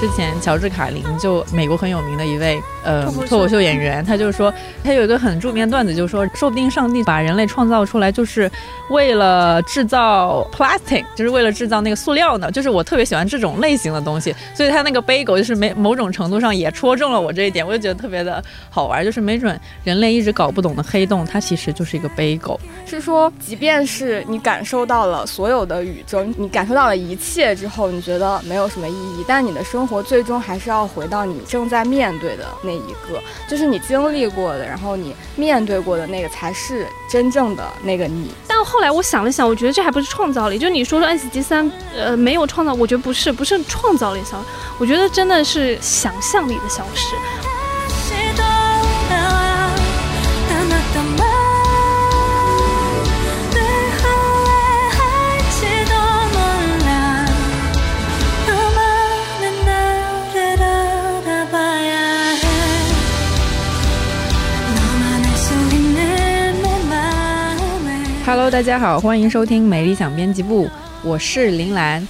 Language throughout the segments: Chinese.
之前乔治卡林就美国很有名的一位呃脱口秀演员，他就说他有一个很著名的段子，就是说说不定上帝把人类创造出来就是为了制造 plastic，就是为了制造那个塑料呢。就是我特别喜欢这种类型的东西，所以他那个背狗就是没某种程度上也戳中了我这一点，我就觉得特别的好玩。就是没准人类一直搞不懂的黑洞，它其实就是一个背狗。是说，即便是你感受到了所有的宇宙，你感受到了一切之后，你觉得没有什么意义，但你的生活活最终还是要回到你正在面对的那一个，就是你经历过的，然后你面对过的那个才是真正的那个你。但后来我想了想，我觉得这还不是创造力。就你说说 S G 三，呃，没有创造，我觉得不是，不是创造力消失，我觉得真的是想象力的消失。Hello，大家好，欢迎收听美理想编辑部，我是林兰，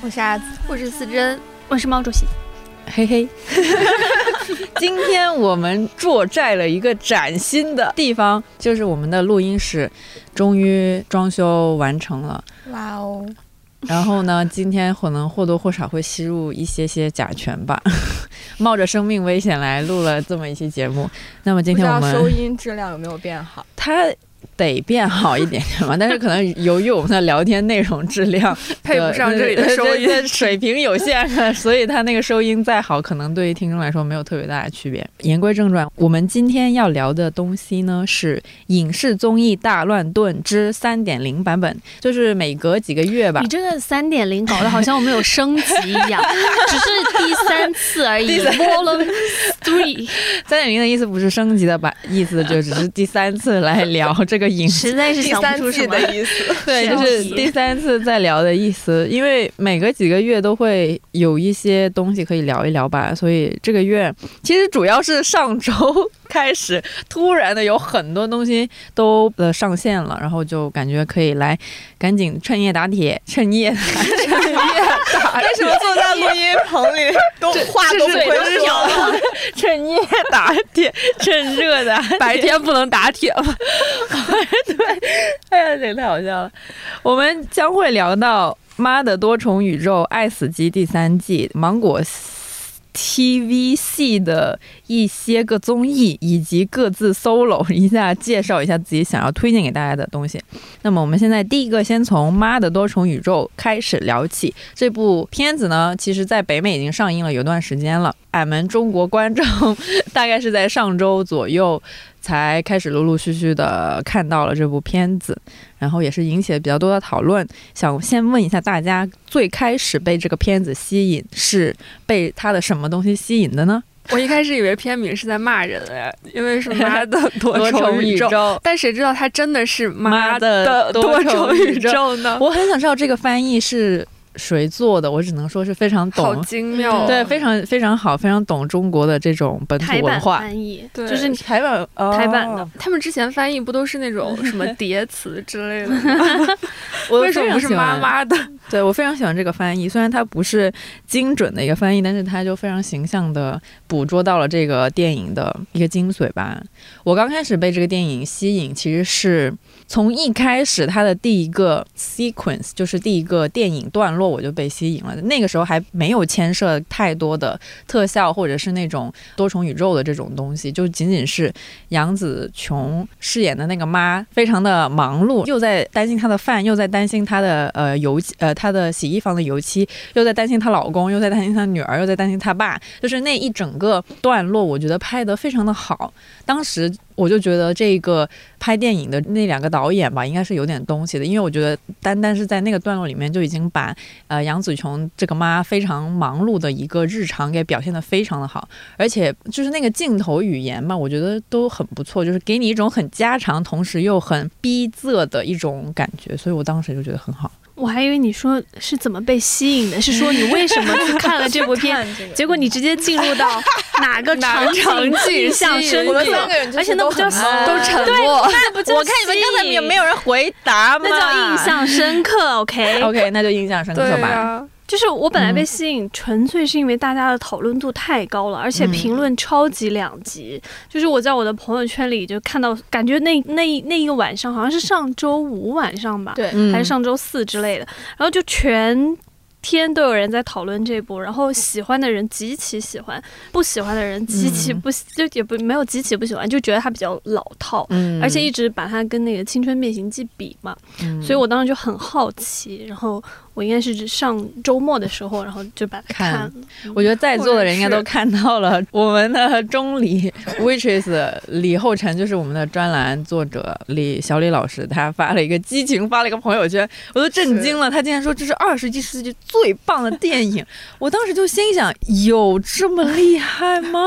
我是阿紫，我是思珍，我是毛主席，嘿嘿。今天我们坐在了一个崭新的地方，就是我们的录音室，终于装修完成了。哇哦！然后呢，今天可能或多或少会吸入一些些甲醛吧，冒着生命危险来录了这么一期节目。那么今天我们收音质量有没有变好？它。得变好一点点嘛，但是可能由于我们的聊天内容质量 配不上这里的收音 水平有限，所以它那个收音再好，可能对于听众来说没有特别大的区别。言归正传，我们今天要聊的东西呢是影视综艺大乱炖之三点零版本，就是每隔几个月吧。你这个三点零搞得好像我们有升级一样，只是第三次而已。Volume Three，三点零的意思不是升级的吧？意思就只是第三次来聊这个。影实在是想不出什么的意思，对，就是第三次再聊的意思。因为每隔几个月都会有一些东西可以聊一聊吧，所以这个月其实主要是上周开始，突然的有很多东西都呃上线了，然后就感觉可以来赶紧趁夜打铁，趁夜打。为什么坐在录音棚里都话都不会说？趁夜打铁，趁热的，白天不能打铁吗？对，哎呀，这个太好笑了。我们将会聊到《妈的多重宇宙：爱死机》第三季，芒果 TVC 的一些个综艺，以及各自 solo 一下，介绍一下自己想要推荐给大家的东西。那么，我们现在第一个先从《妈的多重宇宙》开始聊起。这部片子呢，其实在北美已经上映了有段时间了，俺们中国观众 大概是在上周左右。才开始陆陆续续的看到了这部片子，然后也是引起了比较多的讨论。想先问一下大家，最开始被这个片子吸引是被它的什么东西吸引的呢？我一开始以为片名是在骂人哎，因为是妈 的多重宇宙，但谁知道它真的是妈的多重宇宙呢？我很想知道这个翻译是。谁做的？我只能说是非常懂，好精妙，对，非常非常好，非常懂中国的这种本土文化。翻译，对，就是台版台版的。他们之前翻译不都是那种什么 叠词之类的吗？为什么不是妈妈的？对我非常喜欢这个翻译，虽然它不是精准的一个翻译，但是它就非常形象的捕捉到了这个电影的一个精髓吧。我刚开始被这个电影吸引，其实是从一开始它的第一个 sequence，就是第一个电影段落。我就被吸引了。那个时候还没有牵涉太多的特效，或者是那种多重宇宙的这种东西，就仅仅是杨紫琼饰演的那个妈，非常的忙碌，又在担心她的饭，又在担心她的呃油呃她的洗衣房的油漆，又在担心她老公，又在担心她女儿，又在担心她爸，就是那一整个段落，我觉得拍得非常的好。当时。我就觉得这个拍电影的那两个导演吧，应该是有点东西的，因为我觉得单单是在那个段落里面就已经把呃杨紫琼这个妈非常忙碌的一个日常给表现得非常的好，而且就是那个镜头语言嘛，我觉得都很不错，就是给你一种很家常，同时又很逼仄的一种感觉，所以我当时就觉得很好。我还以为你说是怎么被吸引的，是说你为什么去看了这部片，结果你直接进入到哪个场景 印象深刻，而且那不叫都沉默，那不叫我看你们刚才有没有人回答嘛？那叫印象深刻，OK？OK，那就印象深刻吧。就是我本来被吸引，纯粹是因为大家的讨论度太高了，而且评论超级两极。就是我在我的朋友圈里就看到，感觉那那那一个晚上好像是上周五晚上吧，对，还是上周四之类的，然后就全。天都有人在讨论这部，然后喜欢的人极其喜欢，不喜欢的人极其不就也不没有极其不喜欢，就觉得它比较老套，而且一直把它跟那个《青春变形记》比嘛，所以我当时就很好奇，然后。我应该是上周末的时候，然后就把它看了。我觉得在座的人应该都看到了，我们的钟离 waitress 李厚辰就是我们的专栏作者李小李老师，他发了一个激情，发了一个朋友圈，我都震惊了。他竟然说这是二十世纪最棒的电影，我当时就心想，有这么厉害吗？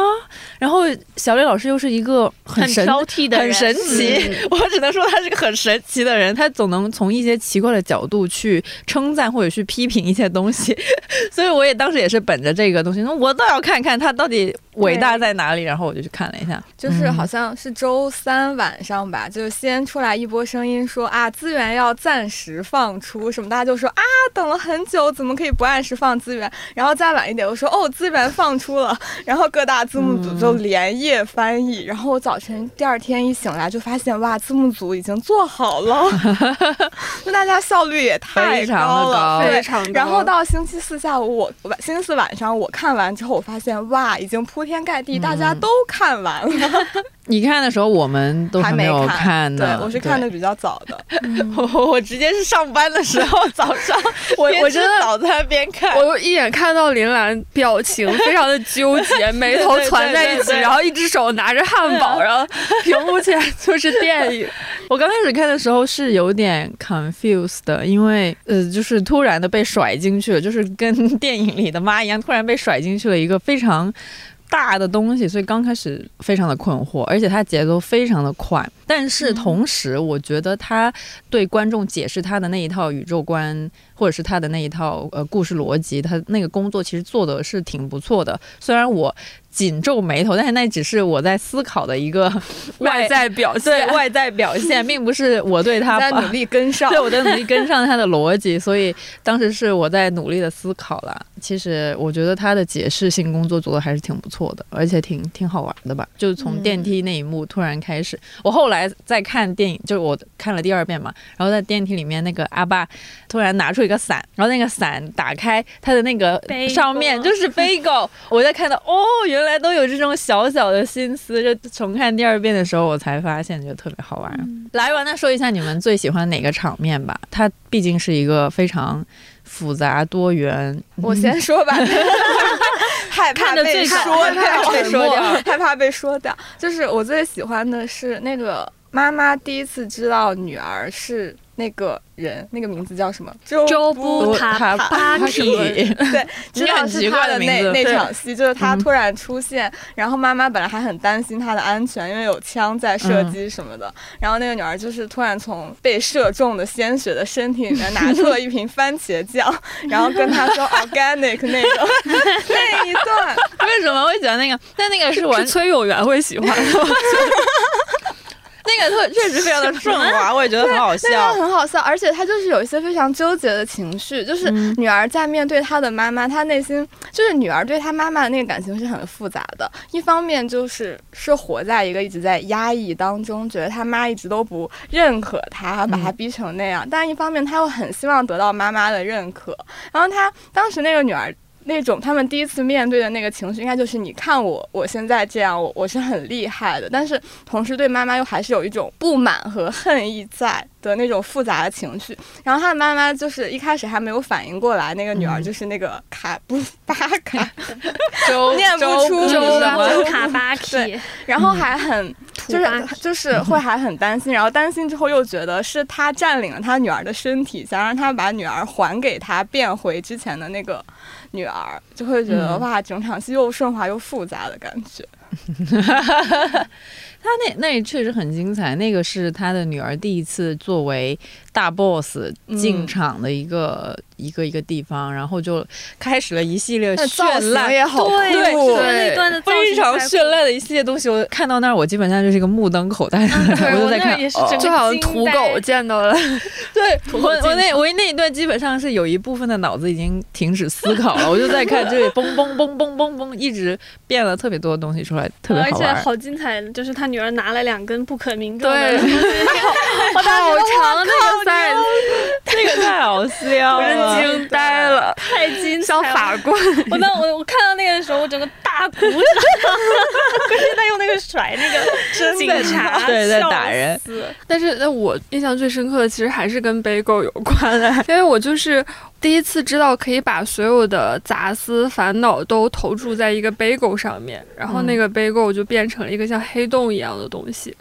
然后小李老师又是一个很挑剔的人，很神奇。我只能说他是个很神奇的人，他总能从一些奇怪的角度去称赞。或者去批评一些东西，所以我也当时也是本着这个东西，那我倒要看看他到底。伟大在哪里？然后我就去看了一下，就是好像是周三晚上吧，就先出来一波声音说啊，资源要暂时放出什么，大家就说啊，等了很久，怎么可以不按时放资源？然后再晚一点，我说哦，资源放出了，然后各大字幕组就连夜翻译。然后我早晨第二天一醒来，就发现哇，字幕组已经做好了，那大家效率也太高了，非常高。然后到星期四下午，我晚星期四晚上我看完之后，我发现哇，已经铺。天盖地，大家都看完了。你看的时候，我们都还没有看呢。对，我是看的比较早的。我我直接是上班的时候早上，我我真的早餐边看，我一眼看到林兰表情非常的纠结，眉头 攒在一起，然后一只手拿着汉堡，然后屏幕前就是电影。我刚开始看的时候是有点 confused 的，因为呃，就是突然的被甩进去了，就是跟电影里的妈一样，突然被甩进去了一个非常。大的东西，所以刚开始非常的困惑，而且它节奏非常的快。但是同时，我觉得他对观众解释他的那一套宇宙观，或者是他的那一套呃故事逻辑，他那个工作其实做的是挺不错的。虽然我。紧皱眉头，但是那只是我在思考的一个 外在表现，对外在表现，并不是我对他 在努力跟上，对我在努力跟上他的逻辑，所以当时是我在努力的思考了。其实我觉得他的解释性工作做的还是挺不错的，而且挺挺好玩的吧。就是从电梯那一幕突然开始，我后来在看电影，就是我看了第二遍嘛，然后在电梯里面那个阿爸突然拿出一个伞，然后那个伞打开，它的那个上面就是飞狗，我在看到哦原。来都有这种小小的心思，就重看第二遍的时候，我才发现，就特别好玩。来，吧，那说一下你们最喜欢哪个场面吧？它毕竟是一个非常复杂多元。我先说吧，害怕被说掉，被说掉，害怕被说掉。就是我最喜欢的是那个妈妈第一次知道女儿是那个。人那个名字叫什么？周布塔巴提。对，知道是他的那那场戏，就是他突然出现，然后妈妈本来还很担心他的安全，因为有枪在射击什么的。然后那个女儿就是突然从被射中的鲜血的身体里面拿出了一瓶番茄酱，然后跟他说 organic 那个 那一段。为什么会喜欢那个？但那个是我崔永元会喜欢的。那个特 确实非常的顺滑，我也觉得很好笑，很好笑。而且他就是有一些非常纠结的情绪，就是女儿在面对她的妈妈，她内心就是女儿对她妈妈的那个感情是很复杂的。一方面就是是活在一个一直在压抑当中，觉得她妈一直都不认可她，把她逼成那样；但一方面她又很希望得到妈妈的认可。然后她当时那个女儿。那种他们第一次面对的那个情绪，应该就是你看我，我现在这样，我我是很厉害的，但是同时对妈妈又还是有一种不满和恨意在的那种复杂的情绪。然后他的妈妈就是一开始还没有反应过来，那个女儿就是那个卡布巴卡，念不出什么 卡巴对，然后还很就是就是会还很担心，然后担心之后又觉得是他占领了他女儿的身体，想让他把女儿还给他，变回之前的那个。女儿就会觉得哇，整场戏又顺滑又复杂的感觉。他那那确实很精彩，那个是他的女儿第一次作为大 boss 进场的一个一个一个地方，然后就开始了一系列绚烂。也好酷，对，我觉得对那段的非常绚烂的一系列东西，我看到那儿，我基本上就是一个目瞪口呆 我就在看，就好像土狗见到了，对 我狗我那我那一段基本上是有一部分的脑子已经停止思考了，我就在看这里嘣嘣嘣嘣嘣嘣，一直变了特别多的东西出来，特别好而且好精彩，就是他女儿拿了两根不可名状的，好长那个 size，这个太好笑我了，我惊呆了，太精彩像了。法棍。我当我我看到那个的时候，我整个大鼓掌，关键他用那个甩那个警察，对在打人。但是，那我印象最深刻的其实还是跟背狗有关。的，因为我就是第一次知道可以把所有的杂思烦恼都投注在一个背狗上面，然后那个背狗就变成了一个像黑洞一样的东西，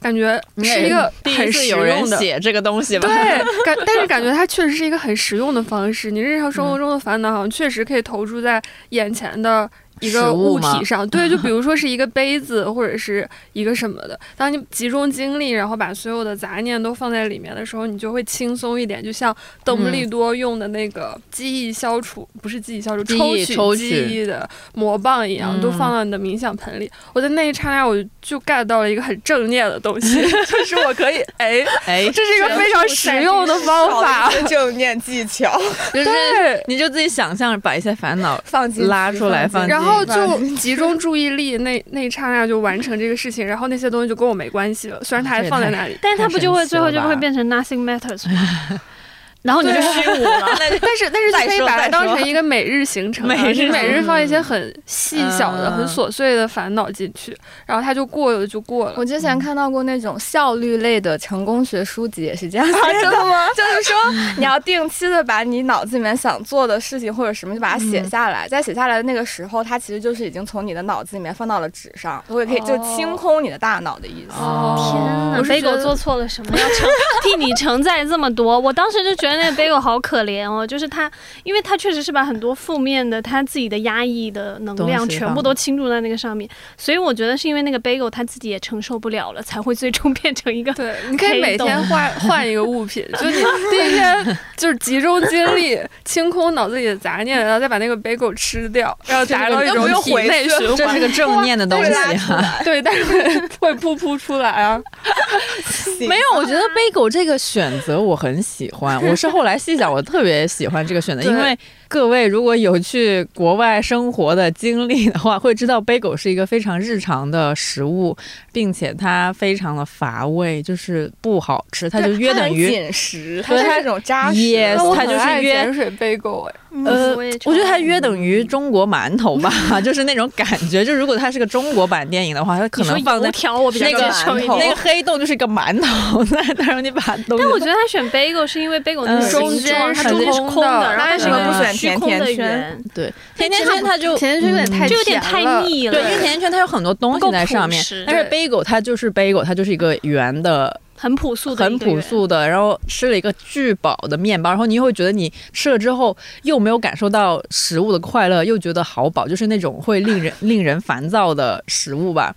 感觉是一个第很实用的。写这个东西吧？对，感但是感觉它确实是一个很实用的方式。你日常生活中的烦恼，好像确实可以投注在眼前的一个物体上。对，就比如说是一个杯子或者是一个什么的。当你集中精力，然后把所有的杂念都放在里面的时候，你就会轻松一点。就像邓布利多用的那个记忆消除，不是记忆消除，记忆抽取记忆的魔棒一样，嗯都放到你的冥想盆里。我在那一刹那，我就 get 到了一个很正念的东西，就是我可以哎。哎，这是一个非常实用的方法，正念技巧，就是对，你就自己想象把一些烦恼放进拉出来放进然后就集中注意力，那那一刹那就完成这个事情，然后那些东西就跟我没关系了，虽然它还放在那里，但是他不就会最后就会变成 nothing matters 吗？然后你就虚无了。但是但是你可以把它当成一个每日行程啊，每日每日嗯放一些很细小的、嗯很琐碎的烦恼进去，然后它就过了就过了。我之前看到过那种效率类的成功学书籍，也是这样写的。真的吗？就是说，你要定期的把你脑子里面想做的事情或者什么，就把它写下来。在写下来的那个时候，它其实就是已经从你的脑子里面放到了纸上，我也可以就清空你的大脑的意思。哦天哪我，狗做错了什么？要承替你承载这么多？我当时就觉得那个贝狗好可怜哦，就是他，因为他确实是把很多负面的他自己的压抑的能量全部都倾注在那个上面，所以我觉得是因为那个贝狗他自己也承受不了了，才会最终变成一个对，你可以每天换换一个物品，就你第一天就是集中精力清空脑子里的杂念，然后再把那个 bagel 吃掉，然后达到一种体内循环。这是个正念的东西哈。对，但是会会噗噗出来啊。没有，我觉得贝狗这个选择我很喜欢。我是后来细想，我特别喜欢这个选择，因为各位如果有去国外生活的经历的话，会知道贝狗是一个非常日常的食物，并且它非常的乏味，就是不好吃，它就约等于。它对它是那种扎实 Yes，它就是约碱水 bagel 哎，呃，我觉得它约等于中国馒头吧，就是那种感觉。就如果它是个中国版电影的话，它可能放在油条我比较那个接受一点。那个黑洞就是一个馒头，那当然你把它东西但我觉得他选 bagel 是因为 bagel 那个嗯中间它中间是空的，然后它是一个为什么不选虚空的甜甜圈，对甜甜圈它就甜甜圈有点太嗯就有点太甜了腻了。对，因为甜甜圈它有很多东西在上面但是对 bagel 它就是 bagel，它就是一个圆的，很朴素的，很朴。素的，然后吃了一个巨饱的面包，然后你又会觉得你吃了之后又没有感受到食物的快乐，又觉得好饱，就是那种会令人 令人烦躁的食物吧。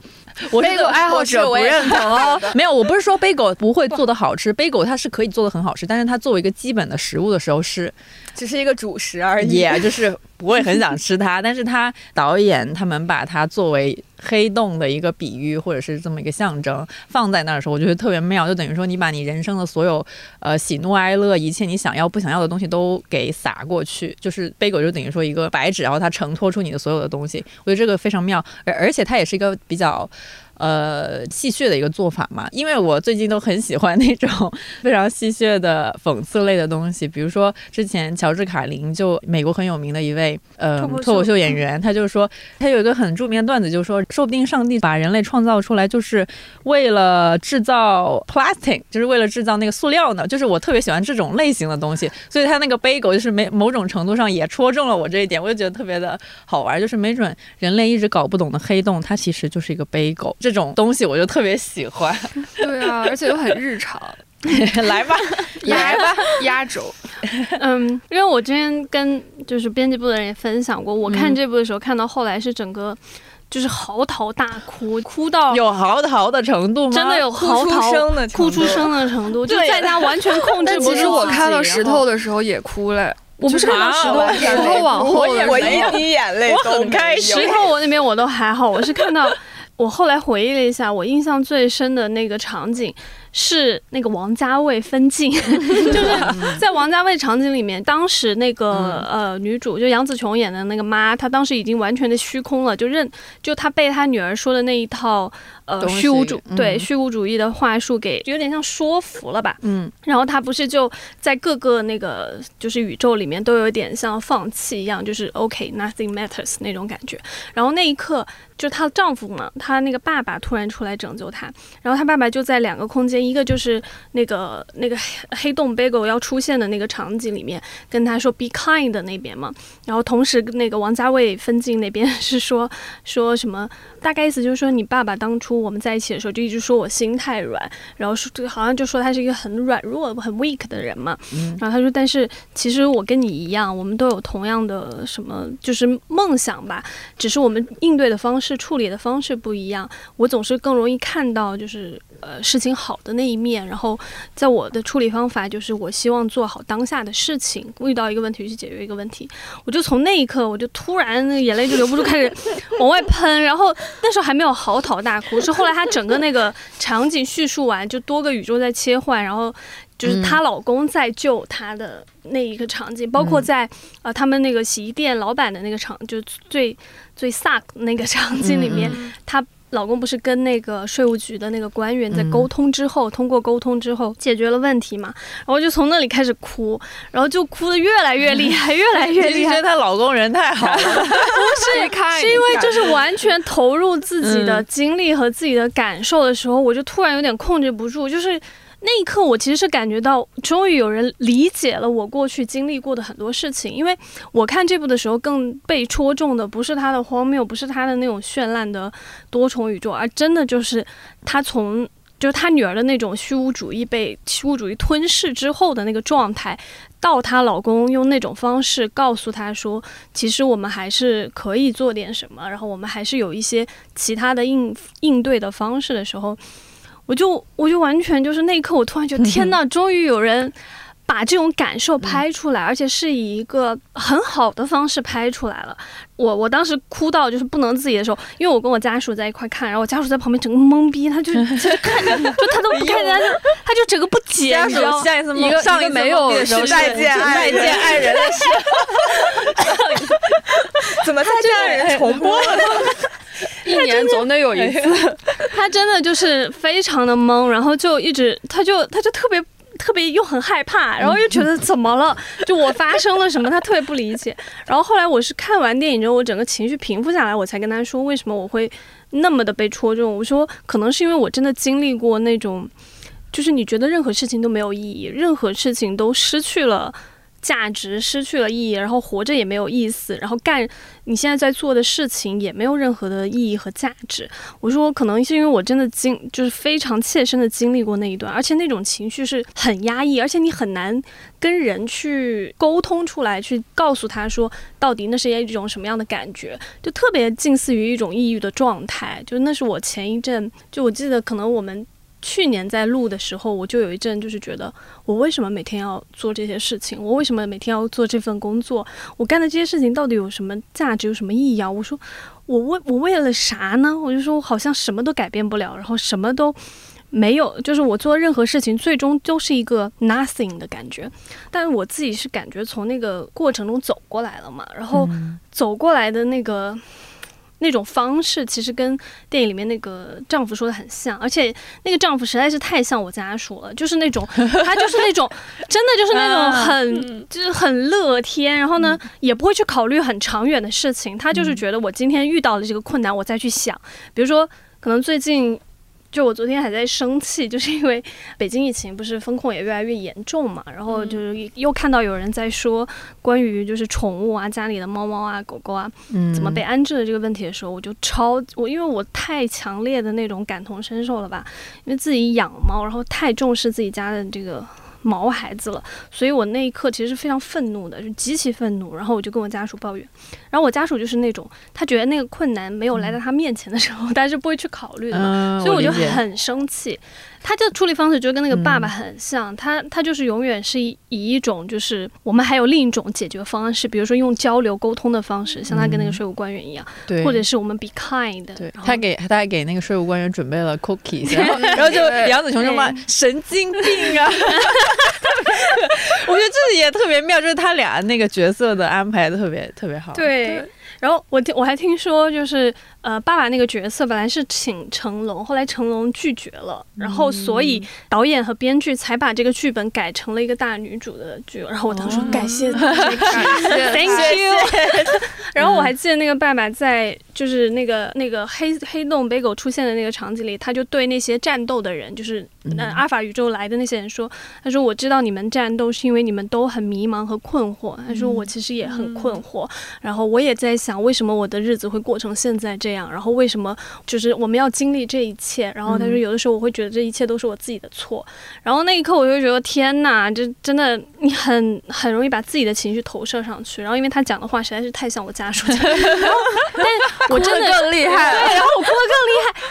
我是 bagel 爱好者不认同哦。没有，我不是说 bagel 不会做的好吃，bagel 它是可以做的很好吃，但是它作为一个基本的食物的时候是只是一个主食而已。也就是不会很想吃它，但是它导演他们把它作为黑洞的一个比喻或者是这么一个象征放在那儿的时候，我觉得特别妙，就等于说你把你人生的所有呃喜怒哀乐，一切你想要不想要的东西都给撒过去，就是贝狗就等于说一个白纸，然后它承托出你的所有的东西，我觉得这个非常妙，而而且它也是一个比较。呃，戏谑的一个做法嘛，因为我最近都很喜欢那种 非常戏谑的讽刺类的东西，比如说之前乔治卡林就美国很有名的一位呃脱口秀。演员，他就说他有一个很著名的段子，就是说说不定上帝把人类创造出来就是为了制造 plastic，就是为了制造那个塑料呢，就是我特别喜欢这种类型的东西，所以他那个背狗就是没某种程度上也戳中了我这一点，我就觉得特别的好玩，就是没准人类一直搞不懂的黑洞，它其实就是一个背狗，这种东西我就特别喜欢。对啊，而且又很日常，来吧，来吧，压轴。嗯，因为我之前跟就是编辑部的人也分享过，我看嗯这部的时候看到后来是整个就是嚎啕大哭，哭到有嚎啕的程度吗？真的有嚎啕声的哭出声的程度，就在他完全控制不住自己。其实我看到石头的时候也哭了，我不是看到石头完全没石头往后我一滴眼泪我很都没有。开心。石头我那边我都还好，我是看到我后来回忆了一下，我印象最深的那个场景是那个王家卫分镜，就是在王家卫场景里面，当时那个、呃女主就杨紫琼演的那个妈，她当时已经完全的虚空了，就认就她被她女儿说的那一套呃虚无主嗯。对虚无主义的话术给有点像说服了吧，嗯。然后他不是就在各个那个就是宇宙里面都有点像放弃一样，就是 OK nothing matters 那种感觉。然后那一刻，就她丈夫嘛，她那个爸爸突然出来拯救她，然后她爸爸就在两个空间，一个就是那个那个黑黑洞 Bagel 要出现的那个场景里面，跟她说 be kind 的那边嘛，然后同时那个王家卫分镜那边 是说说什么，大概意思就是说你爸爸当初我们在一起的时候就一直说我心太软，然后说这个好像就说他是一个很软弱、很 weak 的人嘛。嗯然后他说，但是其实我跟你一样，我们都有同样的什么，就是梦想吧，只是我们应对的方式、处理的方式不一样。我总是更容易看到就是呃事情好的那一面，然后在我的处理方法就是我希望做好当下的事情，遇到一个问题去解决一个问题。我就从那一刻，我就突然那个眼泪就流不住，开始 往外喷。然后那时候还没有嚎啕大哭，是后来他整个那个场景叙述完，就多个宇宙在切换，然后就是她老公在救她的那一个场景，包括在呃他们那个洗衣店老板的那个场，就最最 suck 那个场景里面，她。老公不是跟那个税务局的那个官员在沟通之后，通过沟通之后解决了问题嘛，然后就从那里开始哭，然后就哭的越来越厉害，越来越厉害觉得。她老公人太好了，是看是因为就是完全投入自己的精力和自己的感受的时候，我就突然有点控制不住，就是。那一刻，我其实是感觉到，终于有人理解了我过去经历过的很多事情。因为我看这部的时候，更被戳中的不是它的荒谬，不是它的那种绚烂的多重宇宙，而真的就是他从就是他女儿的那种虚无主义被虚无主义吞噬之后的那个状态，到她老公用那种方式告诉她说，其实我们还是可以做点什么，然后我们还是有一些其他的应应对的方式的时候，我就我就完全就是那一刻，我突然觉得天 呐，终于有人。把这种感受拍出来，而且是以一个很好的方式拍出来了。我我当时哭到就是不能自己的时候，因为我跟我家属在一块看，然后我家属在旁边整个懵逼，他就他就看着，就他都不 看，他就他就整个不解，家属你知道吗？下一次一个上一次没有梦的时候是再见爱人，爱人的事，怎么再见人重播了呢？一年总得有一次。他真的就是非常的懵，然后就一直，他就他就特别特别又很害怕，然后又觉得怎么了？就我发生了什么？他特别不理解。然后后来我是看完电影之后，我整个情绪平复下来，我才跟他说为什么我会那么的被戳中。我说可能是因为我真的经历过那种，就是你觉得任何事情都没有意义，任何事情都失去了。价值失去了意义，然后活着也没有意思，然后干你现在在做的事情也没有任何的意义和价值。我说，可能是因为我真的经就是非常切身的经历过那一段，而且那种情绪是很压抑，而且你很难跟人去沟通出来，去告诉他说到底那是一种什么样的感觉，就特别近似于一种抑郁的状态。就那是我前一阵，就我记得可能我们。去年在录的时候，我就有一阵就是觉得，我为什么每天要做这些事情？我为什么每天要做这份工作？我干的这些事情到底有什么价值，有什么意义啊？我说，我为我为了啥呢？我就说，我好像什么都改变不了，然后什么都没有，就是我做任何事情最终都是一个 nothing 的感觉。但是我自己是感觉从那个过程中走过来了嘛，然后走过来的那个。那种方式其实跟电影里面那个丈夫说的很像，而且那个丈夫实在是太像我家属了，就是那种 他就是那种真的就是那种很就是很乐天，然后呢也不会去考虑很长远的事情，他就是觉得我今天遇到了这个困难，我再去想，比如说可能最近。就我昨天还在生气，就是因为北京疫情不是风控也越来越严重嘛，然后就是又看到有人在说关于就是宠物啊，家里的猫猫啊、狗狗啊，嗯。怎么被安置的这个问题的时候，我就超我因为我太强烈的那种感同身受了吧，因为自己养猫，然后太重视自己家的这个毛孩子了，所以我那一刻其实是非常愤怒的，就极其愤怒。然后我就跟我家属抱怨，然后我家属就是那种他觉得那个困难没有来到他面前的时候，他是不会去考虑的嘛，嗯，所以我就很生气。他的处理方式就跟那个爸爸很像，他他就是永远是以以一种就是我们还有另一种解决方式，比如说用交流沟通的方式，像他跟那个税务官员一样，对，或者是我们 be kind，对他给他还给那个税务官员准备了 cookies，然后然后就杨子琼就骂神经病啊，我觉得这也特别妙，就是他俩那个角色的安排得特别特别好。对。然后我听我还听说，就是呃，爸爸那个角色本来是请成龙，后来成龙拒绝了，然后所以导演和编剧才把这个剧本改成了一个大女主的剧。然后我当时说哦。感谢 感谢。Thank you。然后我还记得那个爸爸在就是那个那个黑黑洞北狗出现的那个场景里，他就对那些战斗的人，就是呃阿尔法宇宙来的那些人说，他说我知道你们战斗是因为你们都很迷茫和困惑，他说我其实也很困惑，然后我也在想为什么我的日子会过成现在这样，然后为什么就是我们要经历这一切，然后他说有的时候我会觉得这一切都是我自己的错，然后那一刻我就觉得天哪，这真的你很很容易把自己的情绪投射上去，然后因为他讲的话实在是太像我家属 然后但我真的更厉害对，然后我哭得更厉害。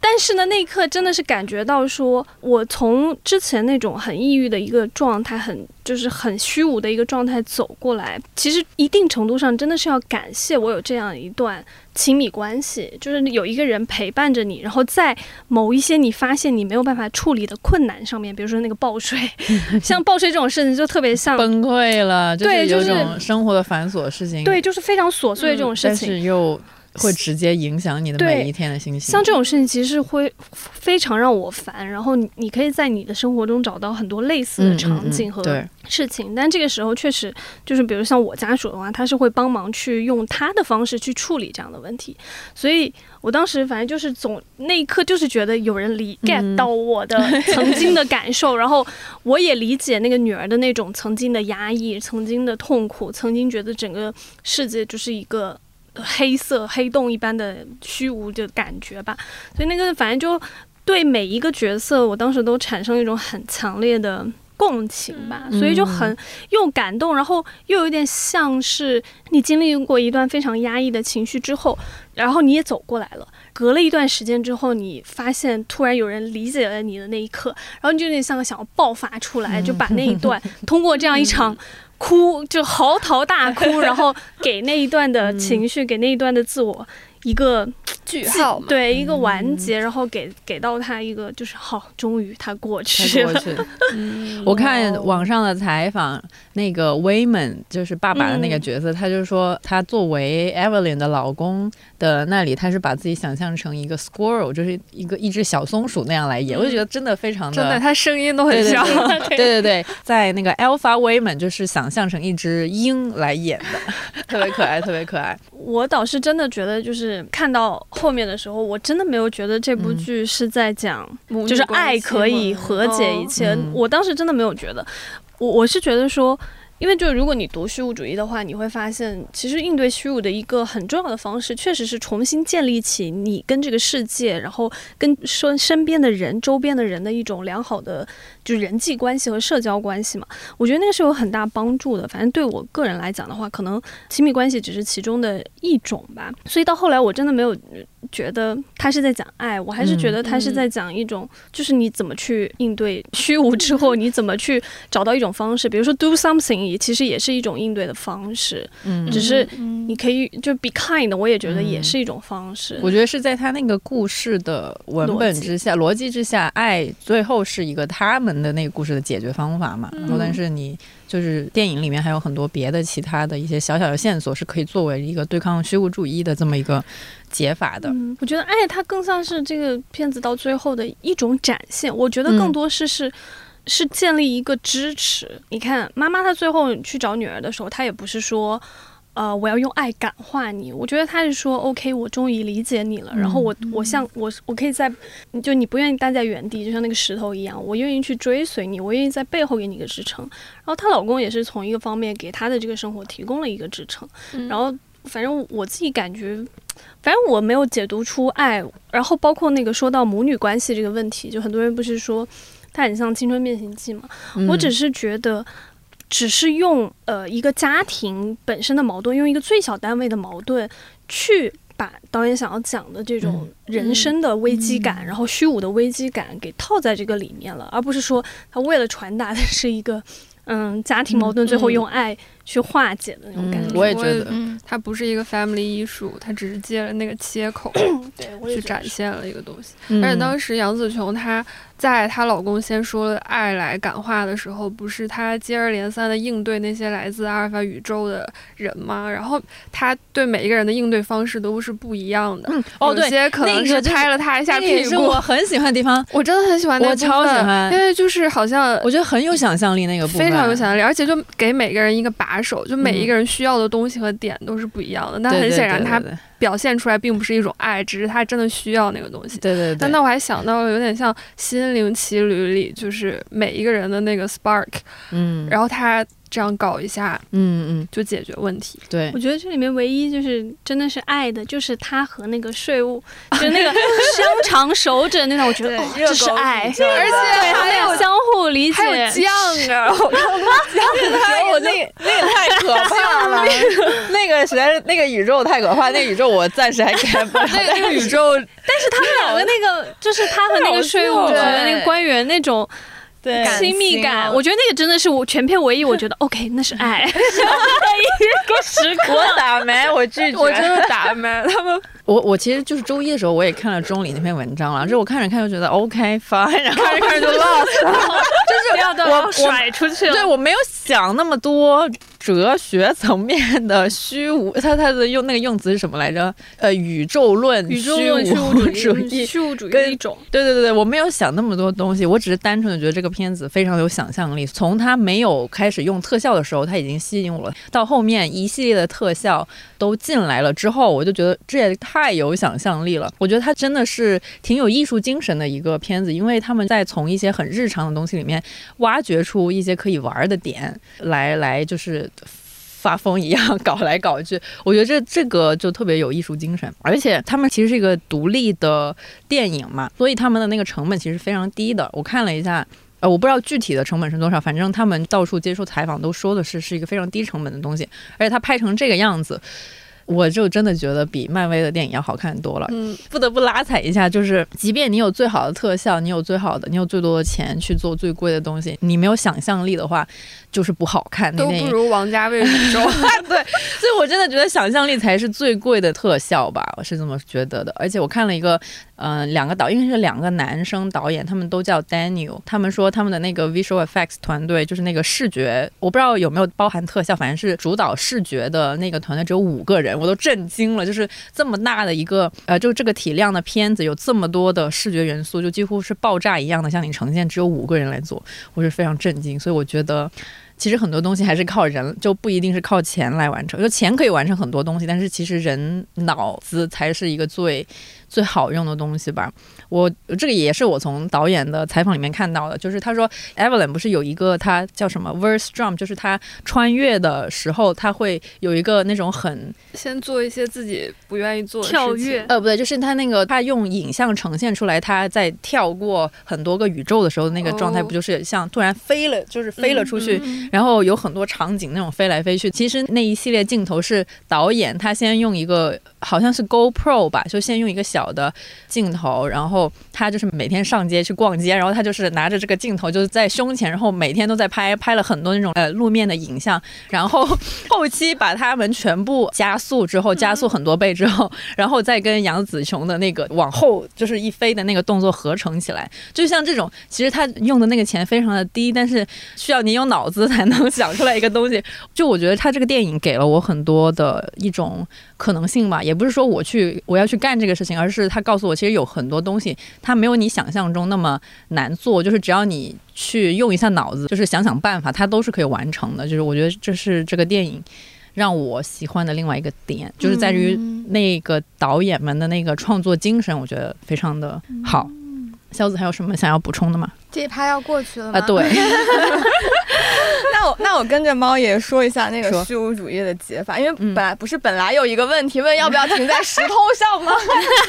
但是呢，那一刻真的是感觉到说，我从之前那种很抑郁的一个状态，很就是很虚无的一个状态走过来，其实一定程度上真的是要感谢我有这样一段亲密关系，就是有一个人陪伴着你，然后在某一些你发现你没有办法处理的困难上面，比如说那个报税，像报税这种事情就特别像，崩溃了，对就是生活的繁琐事情，对，就是非常琐碎这种事但情。是又会直接影响你的每一天的心情。像这种事情其实是会非常让我烦，然后你你可以在你的生活中找到很多类似的场景和嗯嗯对事情，但这个时候确实就是，比如像我家属的话，他是会帮忙去用他的方式去处理这样的问题，所以我当时反正就是总那一刻就是觉得有人理 get 到我的 曾经的感受，然后我也理解那个女儿的那种曾经的压抑、曾经的痛苦、曾经觉得整个世界就是一个。黑色黑洞一般的虚无的感觉吧，所以那个反正就对每一个角色，我当时都产生一种很强烈的共情吧，嗯所以就很又感动，然后又有点像是你经历过一段非常压抑的情绪之后，然后你也走过来了。隔了一段时间之后，你发现突然有人理解了你的那一刻，然后你就有点像个想要爆发出来，就把那一段 通过这样一场哭，就嚎啕大哭，然后给那一段的情绪，给那一段的自我一个句号，对一个完结，然后给给到他一个就是好，终于他过去了。过去。嗯我看网上的采访，那个 Wayman 就是爸爸的那个嗯角色，他就说他作为 Evelyn 的老公的那里，他是把自己想象成一个 squirrel，就是一个一只小松鼠那样来演，我就觉得真的非常的真的，他声音都很像。对对 对对，在那个 Alpha Wayman 就是想象成一只鹰来演的，特别可爱，特别可爱。我倒是真的觉得，就是看到后面的时候，我真的没有觉得这部嗯剧是在讲就是爱可以和解一切。嗯我当时真的没有觉得，我我是觉得说。因为就如果你读虚无主义的话，你会发现，其实应对虚无的一个很重要的方式，确实是重新建立起你跟这个世界，然后跟身身边的人、周边的人的一种良好的就是人际关系和社交关系嘛。我觉得那个是有很大帮助的。反正对我个人来讲的话，可能亲密关系只是其中的一种吧。所以到后来，我真的没有觉得他是在讲爱，我还是觉得他是在讲一种，就是你怎么去应对虚无之后，你怎么去找到一种方式，比如说 do something，也其实也是一种应对的方式。嗯，只是嗯你可以就 be kind，我也觉得也是一种方式。我觉得是在他那个故事的文本之下、逻辑之下，爱最后是一个他们的那个故事的解决方法嘛。然后，但是你就是电影里面还有很多别的其他的一些小小的线索，是可以作为一个对抗虚无主义的这么一个解法的。嗯，我觉得爱它更像是这个片子到最后的一种展现。我觉得更多是是。是建立一个支持。你看，妈妈她最后去找女儿的时候，她也不是说，呃，我要用爱感化你。我觉得他是说，OK，我终于理解你了。然后我，我像我，我可以在，就你不愿意待在原地，就像那个石头一样，我愿意去追随你，我愿意在背后给你一个支撑。然后她老公也是从一个方面给她的这个生活提供了一个支撑。嗯然后，反正我自己感觉。反正我没有解读出爱，然后包括那个说到母女关系这个问题，就很多人不是说它很像《青春变形记》嘛。嗯我只是觉得，只是用呃一个家庭本身的矛盾，用一个最小单位的矛盾去。把导演想要讲的这种人生的危机感，然后虚无的危机感给套在这个里面了，而不是说他为了传达的是一个嗯家庭矛盾，最后用爱去化解的那种感嗯觉。我也觉得，嗯，它不是一个 family 艺术，它只是借了那个切口对，我也去展现了一个东西。嗯而且当时杨紫琼她在她老公先说了爱来感化的时候，不是她接二连三的应对那些来自阿尔法宇宙的人吗？然后她对每一个人的应对方式都是不一样的。嗯，哦，有对，些可能是拍了他一下那个也屁股。是我很喜欢的地方，我真的很喜欢那我超喜欢因为就是好像我觉得很有想象力那个部分，非常有想象力，而且就给每个人一个把手，就每嗯一个人需要的东西和点都是不一样的。但对对很显然，他对对表现出来并不是一种爱，只是他真的需要那个东西。对对对，但那我还想到了，有点像《心灵奇旅》里，就是每一个人的那个 spark，嗯，然后他这样搞一下嗯嗯，就解决问题。对我，觉得这里面唯一就是真的是爱的，就是他和那个税务，就是那个香肠手指那种，我觉得哦，这是爱，而且对他还有们相互理解还。有酱啊！我看我那那个太可怕了，那个实在是那个宇宙太可怕，那个宇宙我暂时还 get 不了。那个宇宙但是他们两个那个，就是他和那个税务局的那个官员那种对亲密感，我觉得那个真的是我全片唯一我觉得 OK，那是爱的一个时刻。我打没，我拒绝。我真的打没他们，我我其实就是周一的时候，我也看了钟离那篇文章了，就我看着看着觉得 OK fine，然后看着看着就 lost 了。不要到我要甩出去了。对我没有想那么多哲学层面的虚无，他他的用那个用词是什么来着？呃，宇宙论、宇宙论虚虚无无主义，虚无主义跟的一种。对对对对，我没有想那么多东西，我只是单纯的觉得这个片子非常有想象力。从他没有开始用特效的时候，他已经吸引我了，到后面一系列的特效都进来了之后，我就觉得这也太有想象力了。我觉得他真的是挺有艺术精神的一个片子，因为他们在从一些很日常的东西里面挖掘出一些可以玩的点来，来就是。发疯一样搞来搞去，我觉得这这个就特别有艺术精神，而且他们其实是一个独立的电影嘛，所以他们的那个成本其实非常低的。我看了一下，呃，我不知道具体的成本是多少，反正他们到处接受采访都说的是是一个非常低成本的东西，而且他拍成这个样子。我就真的觉得比漫威的电影要好看多了，嗯，不得不拉踩一下，就是即便你有最好的特效，你有最好的，你有最多的钱去做最贵的东西，你没有想象力的话，就是不好看。那都不如王家卫宇宙。对，所以我真的觉得想象力才是最贵的特效吧，我是这么觉得的。而且我看了一个，嗯、两个导，因为是两个男生导演，他们都叫 Daniel，他们说他们的那个 visual effects 团队，就是那个视觉，我不知道有没有包含特效，反正是主导视觉的那个团队只有五个人，我都震惊了，就是这么大的一个，呃，就这个体量的片子，有这么多的视觉元素，就几乎是爆炸一样的向你呈现，只有五个人来做，我是非常震惊，所以我觉得。其实很多东西还是靠人，就不一定是靠钱来完成。就钱可以完成很多东西，但是其实人脑子才是一个最最好用的东西吧。我这个也是我从导演的采访里面看到的，就是他说 Evelyn 不是有一个他叫什么 verse drum，就是他穿越的时候，他会有一个那种很先做一些自己不愿意做的事情。跳跃。呃不对，就是他那个他用影像呈现出来，他在跳过很多个宇宙的时候，那个状态哦不就是像突然飞了，就是飞了出去，嗯。然后有很多场景那种飞来飞去。其实那一系列镜头是导演他先用一个好像是 GoPro 吧，就先用一个小的镜头，然后后他就是每天上街去逛街，然后他就是拿着这个镜头就是在胸前，然后每天都在拍，拍了很多那种呃路面的影像，然后后期把他们全部加速之后，加速很多倍之后，然后再跟杨紫琼的那个往后就是一飞的那个动作合成起来，就像这种，其实他用的那个钱非常的低，但是需要你有脑子才能想出来一个东西。就我觉得他这个电影给了我很多的一种可能性吧，也不是说我去我要去干这个事情，而是他告诉我，其实有很多东西它没有你想象中那么难做，就是只要你去用一下脑子，就是想想办法，它都是可以完成的。就是我觉得这是这个电影。让我喜欢的另外一个点，就是在于嗯那个导演们的那个创作精神，我觉得非常的好。肖子还有什么想要补充的吗？这一趴要过去了吗？啊，对，那我那我跟着猫爷说一下那个虚无主义的解法，因为嗯本来不是本来有一个问题问要不要停在石头上吗？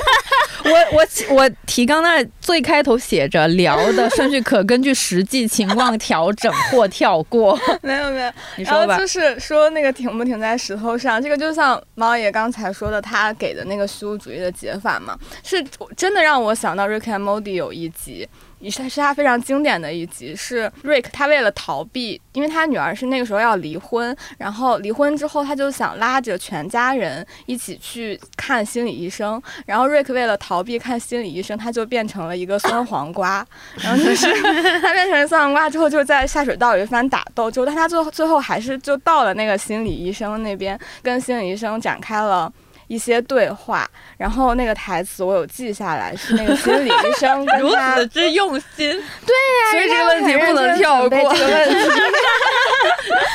我我我提纲那最开头写着聊的 顺序可根据实际情况调整或跳过。没有没有，你说吧然后就，是说那个停不停在石头上，这个就像猫爷刚才说的，他给的那个虚无主义的解法嘛，是真的让我想到 Rick and Morty 有一集。也是是他非常经典的一集，是 Rick 他为了逃避，因为他女儿是那个时候要离婚，然后离婚之后他就想拉着全家人一起去看心理医生，然后 Rick 为了逃避看心理医生，他就变成了一个酸黄瓜，然后就是 他变成酸黄瓜之后，就在下水道有一番打斗，就但他最后最后还是就到了那个心理医生那边，跟心理医生展开了。一些对话，然后那个台词我有记下来，是那个心理医生跟 如此之用心，对呀所以这个问题不能跳过。这个问题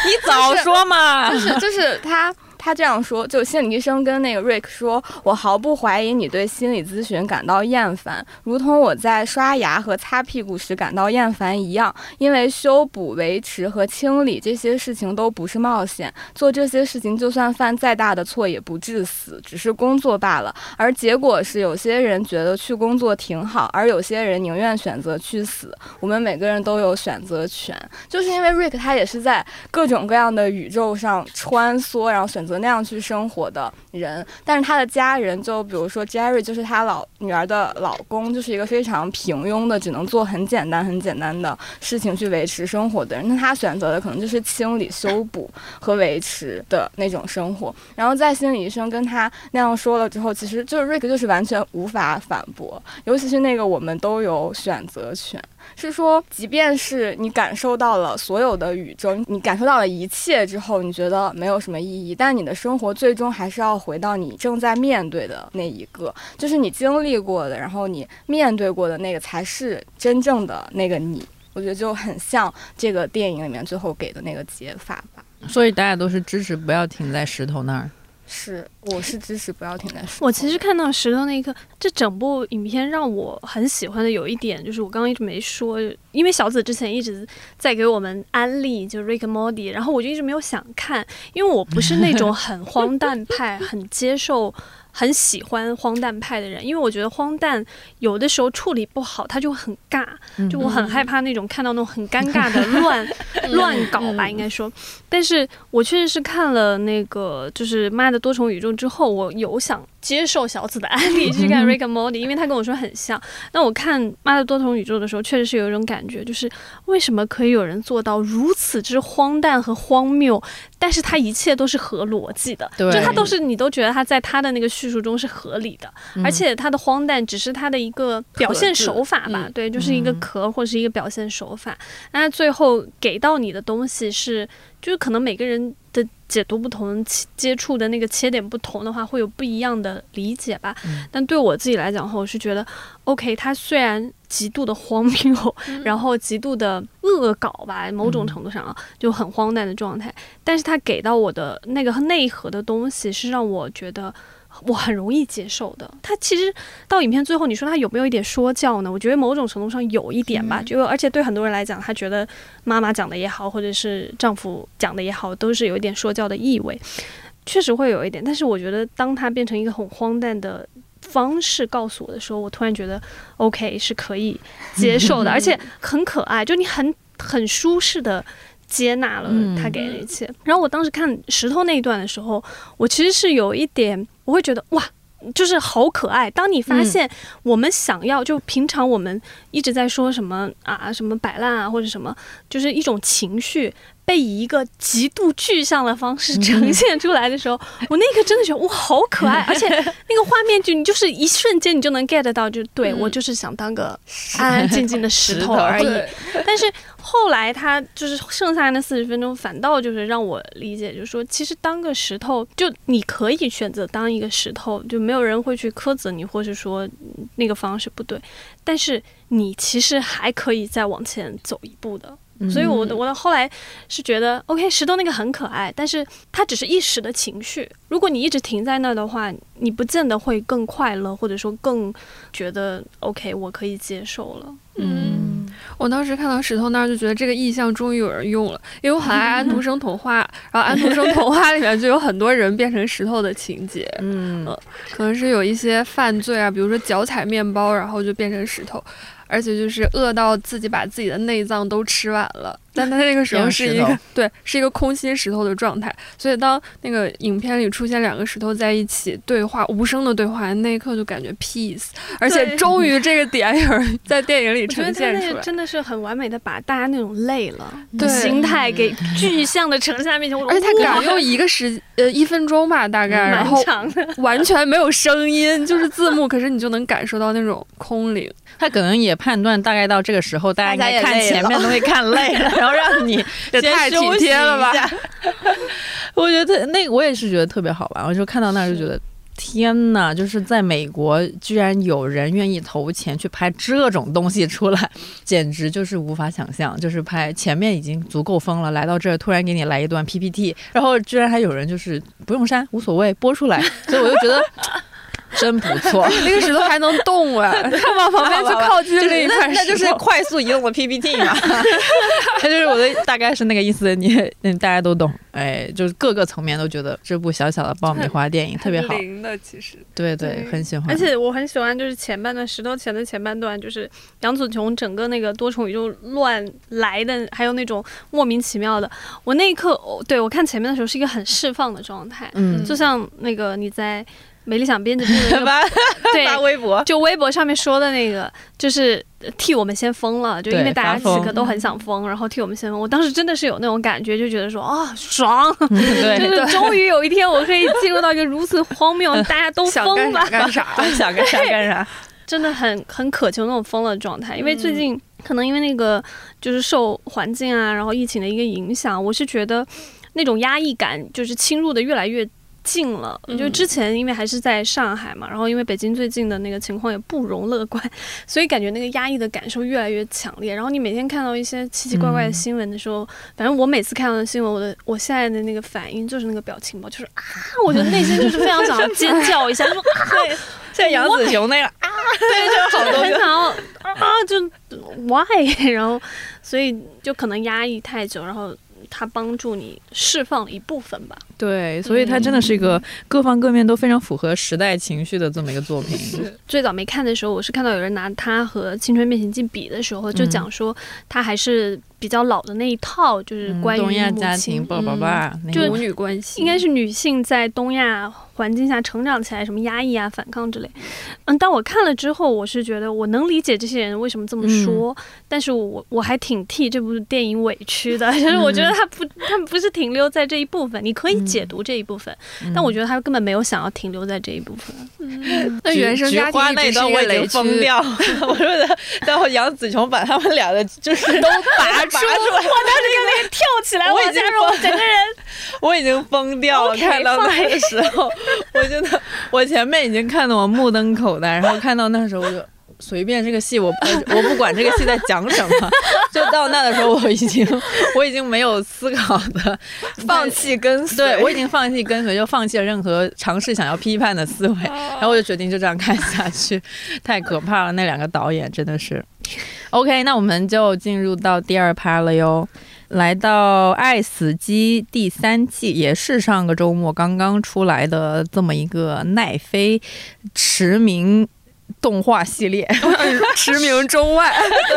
你早说嘛！就是就是他他这样说，就心理医生跟那个 Rick 说：“我毫不怀疑你对心理咨询感到厌烦，如同我在刷牙和擦屁股时感到厌烦一样。因为修补、维持和清理这些事情都不是冒险，做这些事情就算犯再大的错也不致死，只是工作罢了。而结果是，有些人觉得去工作挺好，而有些人宁愿选择去死。我们每个人都有选择权，就是因为 Rick 他也是在各种各样的宇宙上穿梭，然后选择那样去生活的人。但是他的家人，就比如说 Jerry，就是他老女儿的老公，就是一个非常平庸的，只能做很简单、很简单的事情去维持生活的人。那他选择的可能就是清理、修补和维持的那种生活。然后在心理医生跟他那样说了之后，其实就是 Rick 就是完全无法反驳，尤其是那个我们都有选择权。是说，即便是你感受到了所有的宇宙，你感受到了一切之后，你觉得没有什么意义，但你的生活最终还是要回到你正在面对的那一个，就是你经历过的，然后你面对过的那个才是真正的那个你。我觉得就很像这个电影里面最后给的那个解法吧。所以大家都是支持不要停在石头那儿。是，我是支持不要停在石头。我其实看到石头那一刻，这整部影片让我很喜欢的有一点，就是我刚刚一直没说，因为小紫之前一直在给我们安利，就是 Rick Moody，然后我就一直没有想看，因为我不是那种很荒诞派、很接受、很喜欢荒诞派的人，因为我觉得荒诞有的时候处理不好，他就很尬，就我很害怕那种看到那种很尴尬的乱 乱搞吧，应该说。但是我确实是看了那个就是《妈的多重宇宙》之后，我有想接受小紫的案例去看《Rick and Morty》，因为他跟我说很像。那我看《妈的多重宇宙》的时候，确实是有一种感觉，就是为什么可以有人做到如此之荒诞和荒谬，但是他一切都是合逻辑的，就他都是你都觉得他在他的那个叙述中是合理的，而且他的荒诞只是他的一个表现手法吧，嗯对，就是一个壳或是一个表现手法。那最后给到你的东西是，就是可能每个人的解读不同，接触的那个切点不同的话，会有不一样的理解吧。但对我自己来讲的话，我是觉得，OK，它虽然极度的荒谬，然后极度的恶搞吧，某种程度上啊，就很荒诞的状态，但是它给到我的那个内核的东西，是让我觉得。我很容易接受的。它其实到影片最后，你说它有没有一点说教呢？我觉得某种程度上有一点吧。就而且对很多人来讲，他觉得妈妈讲的也好，或者是丈夫讲的也好，都是有一点说教的意味，确实会有一点。但是我觉得，当它变成一个很荒诞的方式告诉我的时候，我突然觉得 OK 是可以接受的，而且很可爱，就你很很舒适的。接纳了他给的一切，然后我当时看石头那一段的时候，我其实是有一点，我会觉得哇，就是好可爱。当你发现我们想要，就平常我们一直在说什么啊，什么摆烂啊，或者什么，就是一种情绪被以一个极度具象的方式呈现出来的时候，我那刻真的觉得哇，好可爱，而且那个画面就你就是一瞬间你就能 get 到，就对我就是想当个安安静静的石头而已。但是后来他就是剩下那四十分钟，反倒就是让我理解，就是说，其实当个石头，就你可以选择当一个石头，就没有人会去苛责你，或是说那个方式不对。但是你其实还可以再往前走一步的。所以我的我的后来是觉得，OK，石头那个很可爱，但是它只是一时的情绪。如果你一直停在那儿的话，你不见得会更快乐，或者说更觉得 OK，我可以接受了。嗯，我当时看到石头那儿就觉得这个意象终于有人用了，因为我很爱安徒生童话，然后安徒生童话里面就有很多人变成石头的情节，嗯，可能是有一些犯罪啊，比如说脚踩面包，然后就变成石头，而且就是饿到自己把自己的内脏都吃完了。但他那个时候 是一个对，是一个空心石头的状态，所以当那个影片里出现两个石头在一起对话，无声的对话，那一刻就感觉 peace，而且终于这个点有人 在电影里呈现出来，真的是很完美的把大家那种累了对心态给具象的呈现在面前，而且他敢用一个时呃一分钟吧大概，然后完全没有声音，就是字幕，可是你就能感受到那种空灵。他可能也判断大概到这个时候，大家应该看前面东西看累了，然后让你也太体贴了吧。我觉得那个我也是觉得特别好玩，我就看到那儿就觉得天呐，就是在美国居然有人愿意投钱去拍这种东西出来，简直就是无法想象。就是拍前面已经足够疯了，来到这儿突然给你来一段 PPT，然后居然还有人就是不用删无所谓播出来，所以我就觉得。真不错，那个石头还能动啊！他往旁边去靠近了一块，那就是快速移动的 PPT 嘛。他就是我的，大概是那个意思。你嗯，大家都懂。哎，就是各个层面都觉得这部小小的爆米花电影特别好。零的其实，对对，很喜欢。而且我很喜欢，就是前半段石头前的前半段，就是杨紫琼整个那个多重宇宙乱来的，还有那种莫名其妙的。我那一刻，对我看前面的时候是一个很释放的状态，嗯，就像那个你在。没理想编辑部的那个 对发微博，就微博上面说的那个，就是替我们先疯了，就因为大家此刻都很想疯，然后替我们先疯。我当时真的是有那种感觉，就觉得说啊，爽，就是终于有一天我可以进入到一个如此荒谬，大家都疯吧，干啥？想干啥？干啥，真的很很渴求那种疯了的状态。因为最近可能因为那个就是受环境啊，然后疫情的一个影响，我是觉得那种压抑感就是侵入的越来越。近了，就之前因为还是在上海嘛，然后因为北京最近的那个情况也不容乐观，所以感觉那个压抑的感受越来越强烈。然后你每天看到一些奇奇怪怪的新闻的时候，反正我每次看到的新闻，我的我现在的那个反应就是那个表情包，就是啊，我觉得内心就是非常想要尖叫一下，说啊，像杨子雄那样啊，对，就好多很想要啊，就 why，然后所以就可能压抑太久，然后。它帮助你释放一部分吧，对，所以它真的是一个各方各面都非常符合时代情绪的这么一个作品。最早没看的时候，我是看到有人拿它和《青春变形记》比的时候，就讲说它还是。比较老的那一套就是关于东亚家庭，爸爸爸，就母女关系，应该是女性在东亚环境下成长起来，什么压抑啊、反抗之类。嗯，但我看了之后，我是觉得我能理解这些人为什么这么说，但是我我还挺替这部电影委屈的，就是我觉得它不，它不是停留在这一部分，你可以解读这一部分，但我觉得他根本没有想要停留在这一部分。那原生家庭那段我已经疯掉了，我说的，然后杨紫琼把他们俩的就是都拔。出来，我当时就脸跳起来，我已经我整个人，我已经疯掉了。看到那个时候，我觉得我前面已经看得我目瞪口呆，然后看到那时候我就随便这个戏，我我 我不管这个戏在讲什么，就到那的时候我已经 我已经没有思考的放弃跟随，对我已经放弃跟随，就放弃了任何尝试想要批判的思维，然后我就决定就这样看下去，太可怕了。那两个导演真的是。OK，那我们就进入到第二趴了哟，来到《爱死机》第三季，也是上个周末刚刚出来的这么一个奈飞驰名。动画系列 驰名中外，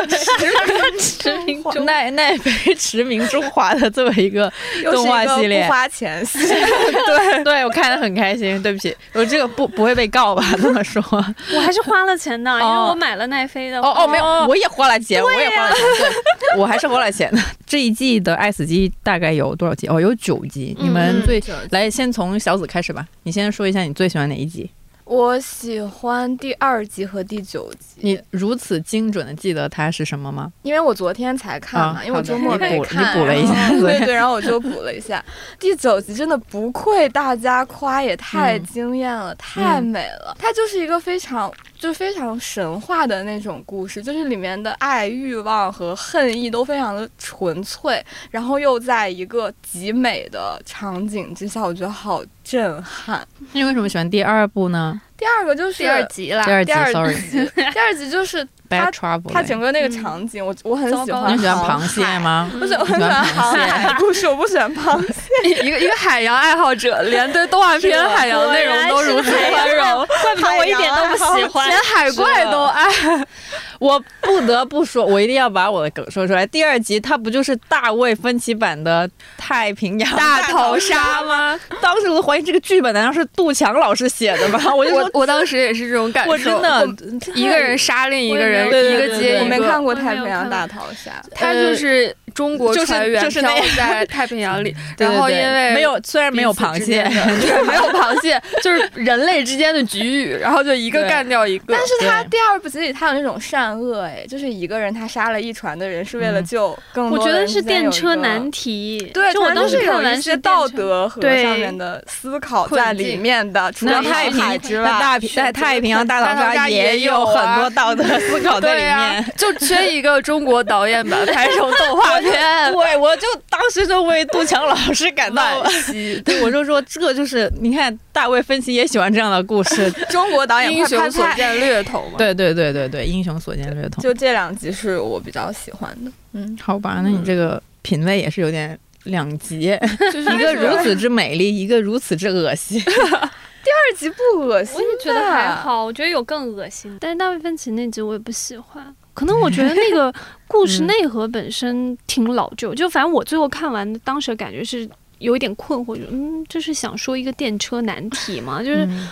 驰名中奈奈飞驰名中华的这么一个动画系列，不花钱，对对，我看的很开心。对不起，我这个不不会被告吧？这么说，我还是花了钱的，因为我买了奈飞的。哦哦，没有，我也花了钱，我也花了钱，我还是花了钱的。这一季的《爱死机》大概有多少集？哦，有九集。你们最来先从小紫开始吧，你先说一下你最喜欢哪一集。我喜欢第二集和第九集。你如此精准的记得它是什么吗？因为我昨天才看嘛，因为我周末没看，你补了一下，对对，然后我就补了一下。第九集真的不愧大家夸，也太惊艳了，太美了。它就是一个非常。就非常神话的那种故事，就是里面的爱、欲望和恨意都非常的纯粹，然后又在一个极美的场景之下，我觉得好震撼。你为什么喜欢第二部呢？第二个就是第二集啦，第二集 第二集就是 Bad Trouble，它整个那个嗯场景，我我很喜欢。你喜欢螃蟹？吗？不是，我很喜欢螃蟹。不是，我不喜欢螃蟹。一个一个海洋爱好者，连对动画片海洋内容都如此宽容，怪不得我一点都不喜欢连。海怪都爱。我不得不说，我一定要把我的梗说出来。第二集它不就是大卫芬奇版的太平洋大逃杀吗？当时我都怀疑这个剧本难道是杜强老师写的吗？我就说，我我当时也是这种感受，我真的一个人杀另一个人，一个接一个接我没。看过《太平洋大逃杀》，他就是中国就是船员漂在太平洋里，对然后因为没有，虽然没有螃蟹，对，没有螃蟹，就是人类之间的局域，然后就一个干掉一个。但是他第二部集里他有那种善恶，哎，就是一个人他杀了一船的人，是为了嗯救更多我觉得是电车难题，对，就我当时它是有看完是一些道德和上面的思考在里面的，除了太平洋之外，大平在太平洋大逃大逃杀杀也也有很多道德思考 在里面。就缺一个中国导演把它拍成动画片。对，我就当时就为杜强老师感 到惋惜，对，我就说这就是你看大卫芬奇也喜欢这样的故事。中国导演英雄。所见略同嘛。对对对对对，英雄所见略同。就这两集是我比较喜欢的，嗯，好吧，那你这个品味也是有点两极，就是一个如此之美丽，一个如此之恶心。第二集不恶心，我也觉得还。好，我觉得有更恶心。但是大卫芬奇那集我也不喜欢，可能我觉得那个 故事内核本身挺老旧，就反正我最后看完当时的感觉是有一点困惑，就嗯，就是想说一个电车难题嘛？就是，嗯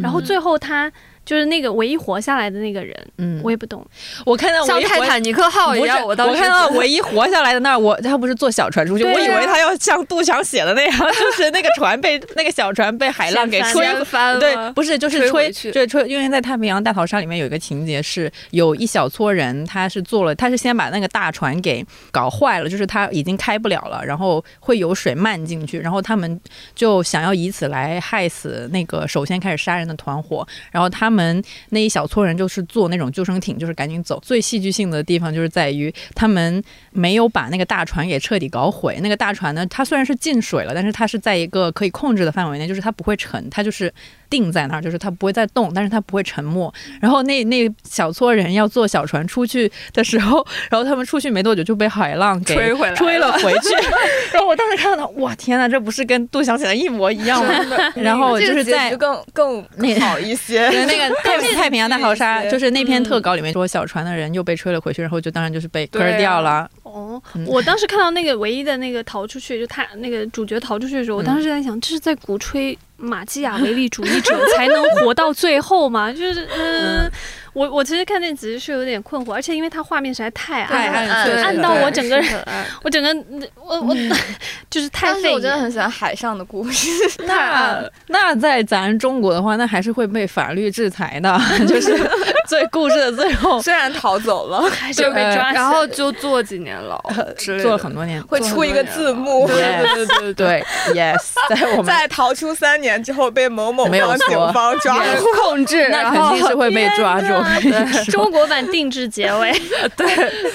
然后最后他就是那个唯一活下来的那个人，嗯，我也不懂，我看到像泰坦尼克号一样，不是，当时看到唯一活下来的那儿，我他不是坐小船出去，对我以为他要像杜强写的那样，就是那个船被那个小船被海浪给掀翻吹翻了，对，不是，就是吹对吹，因为在太平洋大逃杀里面有一个情节是，有一小撮人，他是做了，他是先把那个大船给搞坏了，就是他已经开不了了，然后会有水漫进去，然后他们就想要以此来害死那个首先开始杀人的团伙，然后他们们那一小撮人就是坐那种救生艇，就是赶紧走。最戏剧性的地方就是在于他们没有把那个大船给彻底搞毁。那个大船呢，它虽然是进水了，但是它是在一个可以控制的范围内，就是它不会沉，它就是定在那儿，就是它不会再动，但是它不会沉没。然后那那小撮人要坐小船出去的时候，然后他们出去没多久就被海浪给吹回来了吹了回去。然后我当时看到，哇天呐，这不是跟杜翔写的一模一样吗？然后就是在更更那好一些。对，那个太平太平洋大逃杀，就是那篇特稿里面说小船的人又被吹了回去，然后就当然就是被割掉了。哦嗯，我当时看到那个唯一的那个逃出去，就他那个主角逃出去的时候，我当时在想，这是在鼓吹马基雅维利主义者才能活到最后嘛？就是，嗯，我我其实看那集是有点困惑，而且因为它画面实在太太暗了，暗暗到我整个人 我整个我我 就是太费但是我真的。很喜欢海上的故事，那那在咱中国的话，那还是会被法律制裁的，就是最故事的最后虽然逃走了，还是被抓然后就坐几年牢之类的，做了很多年。会出一个字幕。对对对对对。，yes，在我们在逃出三年之后被某某方警方抓住，控制，那然后肯定是会被抓住，中国版定制结尾，对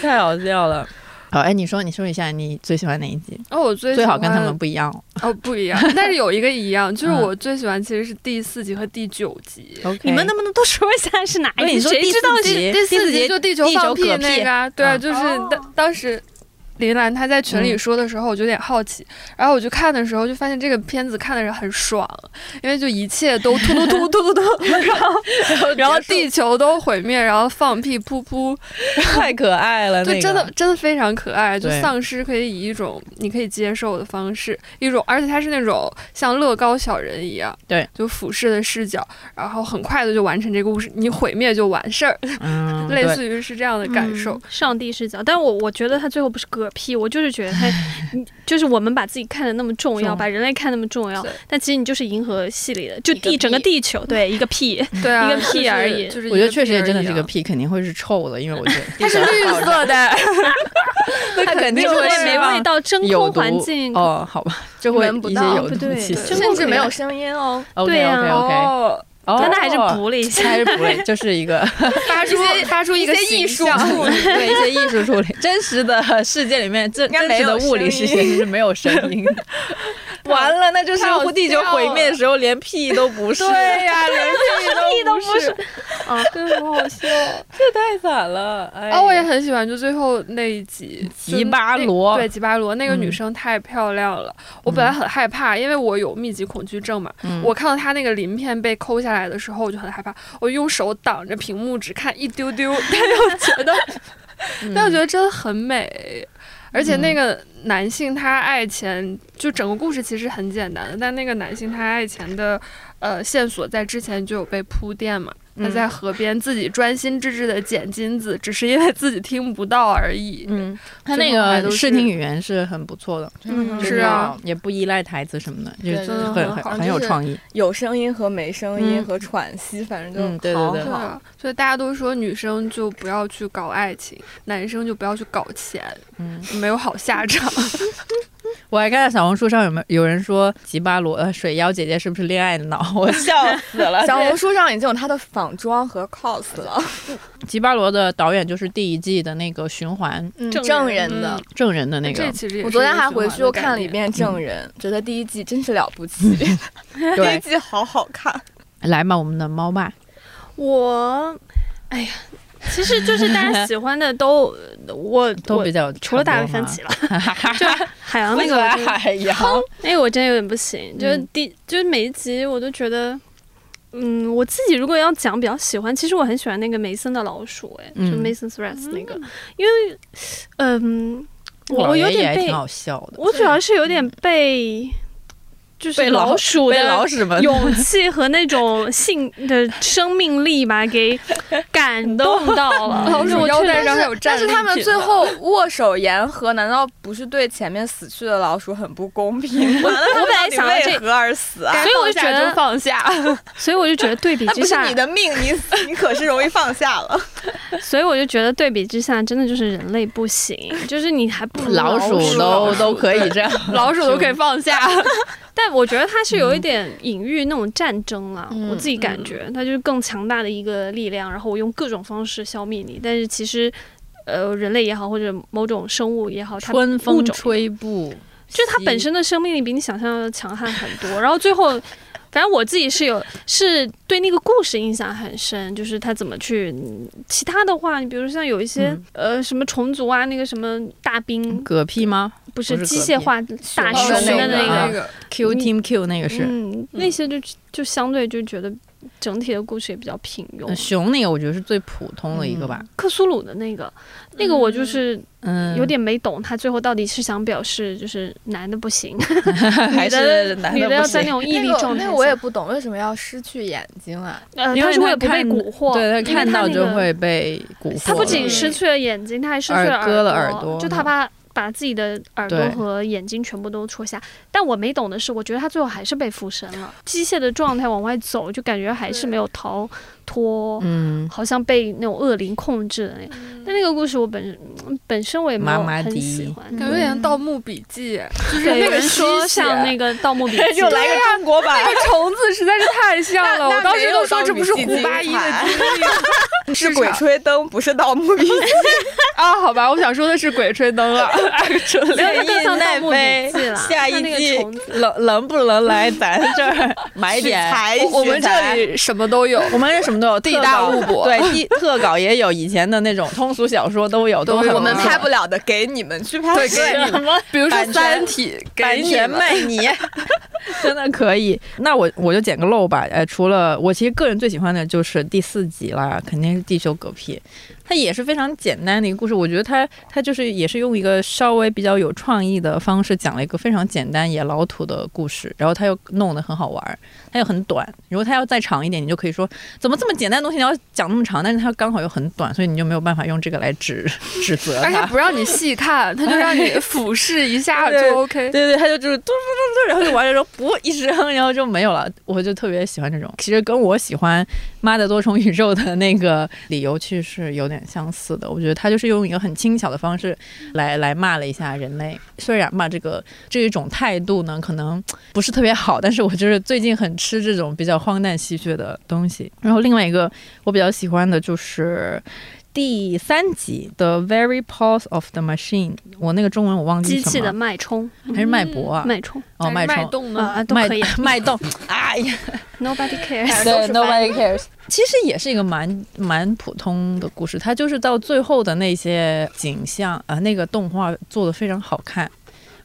太好笑了。好，哎，你说，你说一下你最喜欢哪一集？哦，我最最好跟他喜欢们不一样。哦不一样，但是有一个一样，就是嗯我最喜欢其实是第四集和第九集。你们能不能都说一下是哪一集？对你说第谁知道四集第四第四集集就地球放屁那个啊，对啊，嗯就是哦当当时。林兰她在群里嗯。说的时候，我就有点好奇，然后我去看的时候，就发现这个片子看的人很爽，因为就一切都突突突突突突，然后然后地球都毁灭，然后放屁噗噗，太可爱了，那个。就真的真的非常可爱。就丧尸可以以一种你可以接受的方式，一种而且它是那种像乐高小人一样，对，就俯视的视角，然后很快的就完成这个故事，你毁灭就完事儿，嗯，类似于是这样的感受。嗯。上帝视角。但我我觉得他最后不是嗝屁，我就是觉得他，嗯就是我们把自己看的那么重要，把人类看那么重要，但其实你就是银河系里的，就地整个地球，对，一个屁。对啊，一个屁而已就是我觉得确实也真的是个屁，肯定会是臭的，因为我觉得 它是绿色的，它肯定会没味道，真空环境。哦，好吧，就会闻不到一些有毒气息。甚至没有声音哦。OK 对啊 OK OK，哦，哦但他还是补了一下。还是补了，就是一个 发出 发出一个艺术处理对一些艺术处理。真实的世界里面，真真实的物理世界是没有声音的。完了，那就是地球毁灭的时候，连屁都不是。对呀，连屁都不是。啊，真的很好笑。这太惨了！哎啊，我也很喜欢，就最后那一集吉巴罗对吉巴罗那个女嗯生太漂亮了，我本来很害怕，因为我有密集恐惧症嘛。嗯我看到她那个鳞片被抠下来的时候，我就很害怕，我用手挡着屏幕，只看一丢丢，但又觉得，但我觉得真的很美。而且那个男性他爱钱，就整个故事其实很简单的，但那个男性他爱钱的，呃，线索在之前就有被铺垫嘛。他在河边自己专心致志的捡金子，只是因为自己听不到而已。嗯，他那个视听语言是很不错的，嗯就是啊，也不依赖台词什么的，就对真的对对很很很有创意。有声音和没声音嗯和喘息，反正就嗯对对对好好。所以大家都说女生就不要去搞爱情，男生就不要去搞钱，嗯，没有好下场。我还看到小红书上有没有有人说吉巴罗呃水妖姐姐是不是恋爱脑？我笑死了。小红书上已经有她的仿妆和 cos 了，吉巴罗的导演就是第一季的那个循环。嗯证证人人的。证人的那这个，其实我昨天还回去又看了一遍《证人》，觉得第一季真是了不起，第一，季好好看。来吧，我们的猫爸，我，哎呀，其实就是大家喜欢的都，我我都比较除了大卫芬奇了，就海洋那个海洋，那个我真的有点不行，就是嗯。第就是每一集我都觉得。嗯，我自己如果要讲比较喜欢，其实我很喜欢那个梅森的老鼠，哎，就嗯 Mason's Rest 那个，因为，嗯，我我有点被我主要是有点被，就是被老老鼠被的老鼠们勇气和那种性的生命力吧，给 感动到了。老鼠我确实腰带上有战但是他们最后握手言和，难道不是对前面死去的老鼠很不公平吗？我本来想为何而死啊？所以我就觉得放下，所以我就觉得对比之下你，的命，你你可是容易放下了。所以我就觉得对比之下，真的就是人类不行，就是你还不如老鼠鼠都都可以这样，老鼠都可以放下。但我觉得它是有一点隐喻那种战争啊，嗯我自己感觉它就是更强大的一个力量，然后我用各种方式消灭你。但是其实，呃，人类也好，或者某种生物也好，它春风物种吹不，就是它本身的生命力比你想象的强悍很多。然后最后，反正我自己是有是对那个故事印象很深，就是他怎么去。嗯其他的话，你比如像有一些、嗯呃什么虫族啊，那个什么大兵，嗝屁吗不是机械化大熊熊的的那个那个，个，？Q Team Q 那个是。嗯，那些就就相对就觉得整体的故事也比较平庸呃。熊那个我觉得是最普通的一个吧，克苏鲁的那个，那个我就是嗯，有点没懂，他最后到底是想表示就是男的不行，还是女的的。要在那种毅力那个状态。那个我也不懂，为什么要失去眼睛啊？呃，因为他是为了不被看蛊惑，对他看到就会被蛊惑。他不仅失去了眼睛，他还失去了耳割了耳耳朵就他把把自己的耳朵和眼睛全部都戳瞎。但我没懂的是，我觉得他最后还是被附身了，机械的状态往外走，就感觉还是没有逃脱。嗯，好像被那种恶灵控制的那个，但那个故事我本嗯本身我也没有很喜欢，感觉有点《盗墓笔记》，就是对，有那个人说像那个《盗墓笔记》，又来个中国版那，个虫子实在是太像了，我当时都说这不是胡八一的 是鬼吹灯，不是盗墓笔记。啊？好吧，我想说的是鬼吹灯了。没有它更像《盗墓笔记》了。下它那个一季能能不能来咱这儿买点？我我们这里什么都有，我们什么都有，地大物博对，地特稿也有，以前的那种通俗小说都有，都我们拍不了的，给你们去拍。对给你们，比如说《三体》，给版你们权卖你，真的可以。那我我就捡个漏吧。呃，除了我其实个人最喜欢的就是第四集啦，肯定是地球嗝屁。它也是非常简单的一个故事，我觉得它它就是也是用一个稍微比较有创意的方式讲了一个非常简单也老土的故事，然后它又弄得很好玩儿，它又很短。如果它要再长一点，你就可以说怎么这么简单的东西你要讲那么长，但是它刚好又很短，所以你就没有办法用这个来指 指责它。而且不让你细看，它就让你俯视一下 就 OK。对对，它就就是嘟嘟嘟嘟，然后就完了之后不一声，然后就没有了。我就特别喜欢这种，其实跟我喜欢《妈的多重宇宙》的那个理由其实是有点相似的。我觉得他就是用一个很轻巧的方式来来骂了一下人类。虽然吧，这个这一种态度呢，可能不是特别好，但是我就是最近很吃这种比较荒诞戏谑的东西。然后另外一个我比较喜欢的就是。第三集《The Very Pulse of the Machine》，我那个中文我忘记什么机器的脉冲还是脉搏啊？脉冲哦，脉冲。脉动呢？啊都脉可以 脉动，哎呀，，Nobody cares。对，Nobody cares。其实也是一个蛮蛮普通的故事，它就是到最后的那些景象啊、呃那个动画做的非常好看，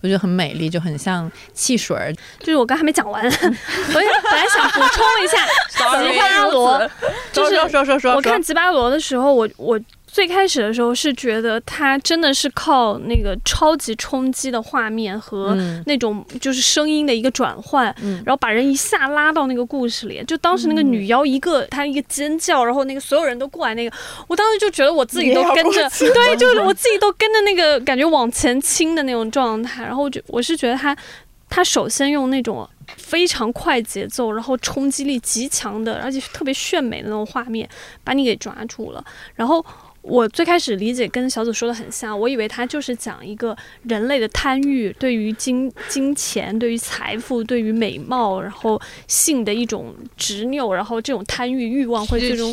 我觉得很美丽，就很像汽水儿。就是我刚还没讲完，我也本来想补充一下，吉巴罗，就是说说说说，我看吉巴罗的时候，我我最开始的时候是觉得他真的是靠那个超级冲击的画面和嗯那种就是声音的一个转换，嗯然后把人一下拉到那个故事里。就当时那个女妖一个她一个尖叫，然后那个所有人都过来，那个我当时就觉得我自己都跟着，对，就是我自己都跟着那个感觉往前倾的那种状态。然后我就我是觉得他他首先用那种。非常快节奏，然后冲击力极强的，而且特别炫美的那种画面，把你给抓住了。然后我最开始理解跟小组说的很像，我以为他就是讲一个人类的贪欲，对于金金钱、对于财富、对于美貌，然后性的一种执拗，然后这种贪欲欲望会最终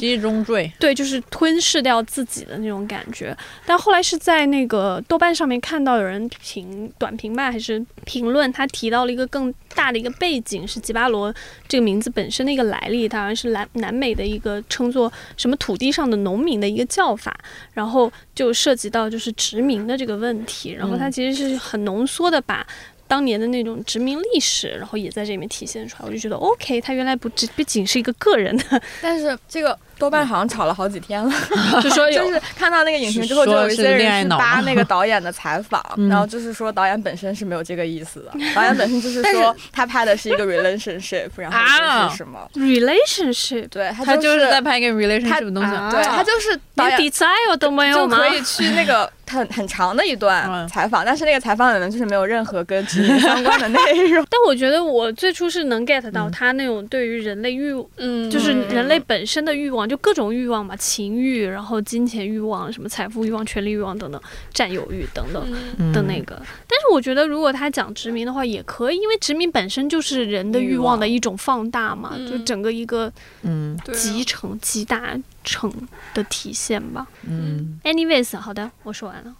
对，就是吞噬掉自己的那种感觉。但后来是在那个豆瓣上面看到有人评短评吧，还是评论，他提到了一个更大的一个背景，是吉巴罗这个名字本身的一个来历，它好像是南南美的一个称作什么土地上的农民的一个叫法，然后就涉及到就是殖民的这个问题，然后它其实是很浓缩的把。当年的那种殖民历史，然后也在这里面体现出来，我就觉得 OK，它原来不只不仅是一个个人的，但是这个豆瓣好像吵了好几天了，就说就是看到那个影评之后，就有一些人去扒那个 导演的采访，嗯。然后就是说导演本身是没有这个意思的，导演本身就是说他拍的是一个 relationship，然后啊。就是什么，relationship，对他他就就是在拍一个 relationship 的东西，啊。对他就是导演连底菜我都没有吗？就可以去那个很很长的一嗯段采访，但是那个采访里面就是没有任何跟职业相关的内容。但我觉得我最初是能 get 到嗯。他那种对于人类欲，嗯，就是嗯人类本身的欲望，就各种欲望嘛，情欲，然后金钱欲望，什么财富欲望、权力欲望等等，占有欲等等。的那个，但是我觉得如果他讲殖民的话也可以，因为殖民本身就是人的欲欲望望的一种放大嘛，嗯就整个一个嗯集成、集大成的体现吧。嗯，Anyways，好的，我说完了。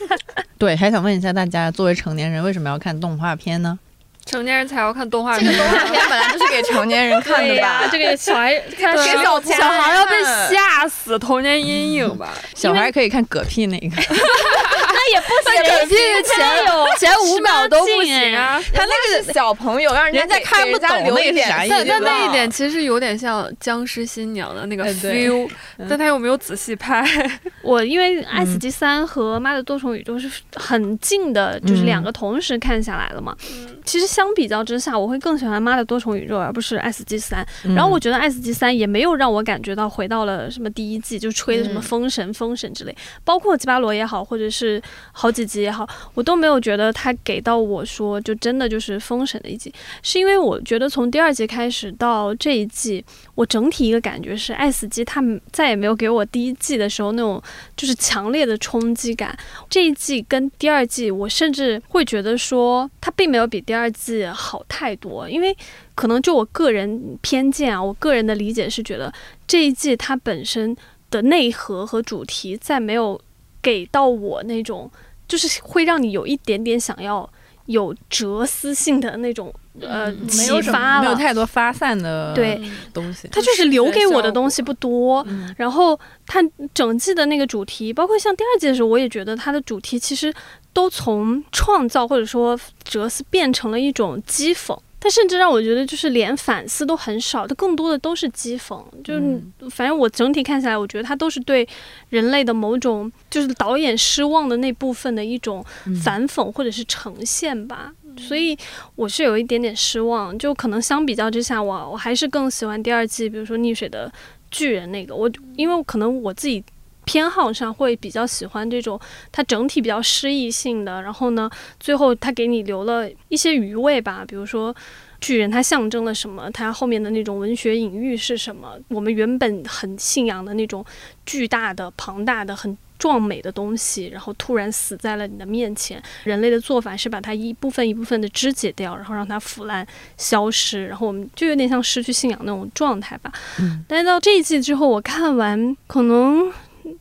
对，还想问一下大家，作为成年人为什么要看动画片呢？成年人才要看动画这片个。动画片本来就是给成年人看的吧？这个小孩看对十六小小孩要被吓死，童年阴影吧。小孩可以看嗝屁那个，那也不行，嗝屁前有前五秒都不行啊！他那个小朋友让人家给看不懂给人家留那个一点啥意思但但那一点其实有点像僵尸新娘的那个 feel，但他又没有仔细拍。我因为《爱死机三》和《妈的多重宇宙》是很近的，就是两个同时看下来了嘛。其实相比较之下，我会更喜欢《妈的多重宇宙》而不是《爱死机三》。然后我觉得《爱死机三》也没有让我感觉到回到了什么第一季，就吹的什么嗯封神、封神之类，包括吉巴罗也好，或者是好几集也好，我都没有觉得他给到我说就真的就是封神的一集，是因为我觉得从第二季开始到这一季，我整体一个感觉是爱死机他再也没有给我第一季的时候那种就是强烈的冲击感。这一季跟第二季，我甚至会觉得说它并没有比第二季好太多，因为可能就我个人偏见啊，我个人的理解是觉得这一季它本身的内核和主题再没有给到我那种，就是会让你有一点点想要有哲思性的那种呃启有发了。没有太多发散的对东西。它就是留给我的东西不多，嗯然后它整季的那个主题，包括像第二季的时候，我也觉得它的主题其实都从创造或者说哲思变成了一种讥讽。它甚至让我觉得，就是连反思都很少，它更多的都是讥讽。就是、嗯反正我整体看下来，我觉得它都是对人类的某种，就是导演失望的那部分的一种嗯反讽或者是呈现吧。所以我是有一点点失望，就可能相比较之下，我我还是更喜欢第二季，比如说溺水的巨人那个，我因为可能我自己偏好上会比较喜欢这种它整体比较诗意性的，然后呢，最后它给你留了一些余味吧，比如说。巨人它象征了什么？它后面的那种文学隐喻是什么？我们原本很信仰的那种巨大的、庞大的、很壮美的东西，然后突然死在了你的面前。人类的做法是把它一部分一部分的肢解掉，然后让它腐烂、消失，然后我们就有点像失去信仰那种状态吧。嗯但是到这一季之后，我看完可能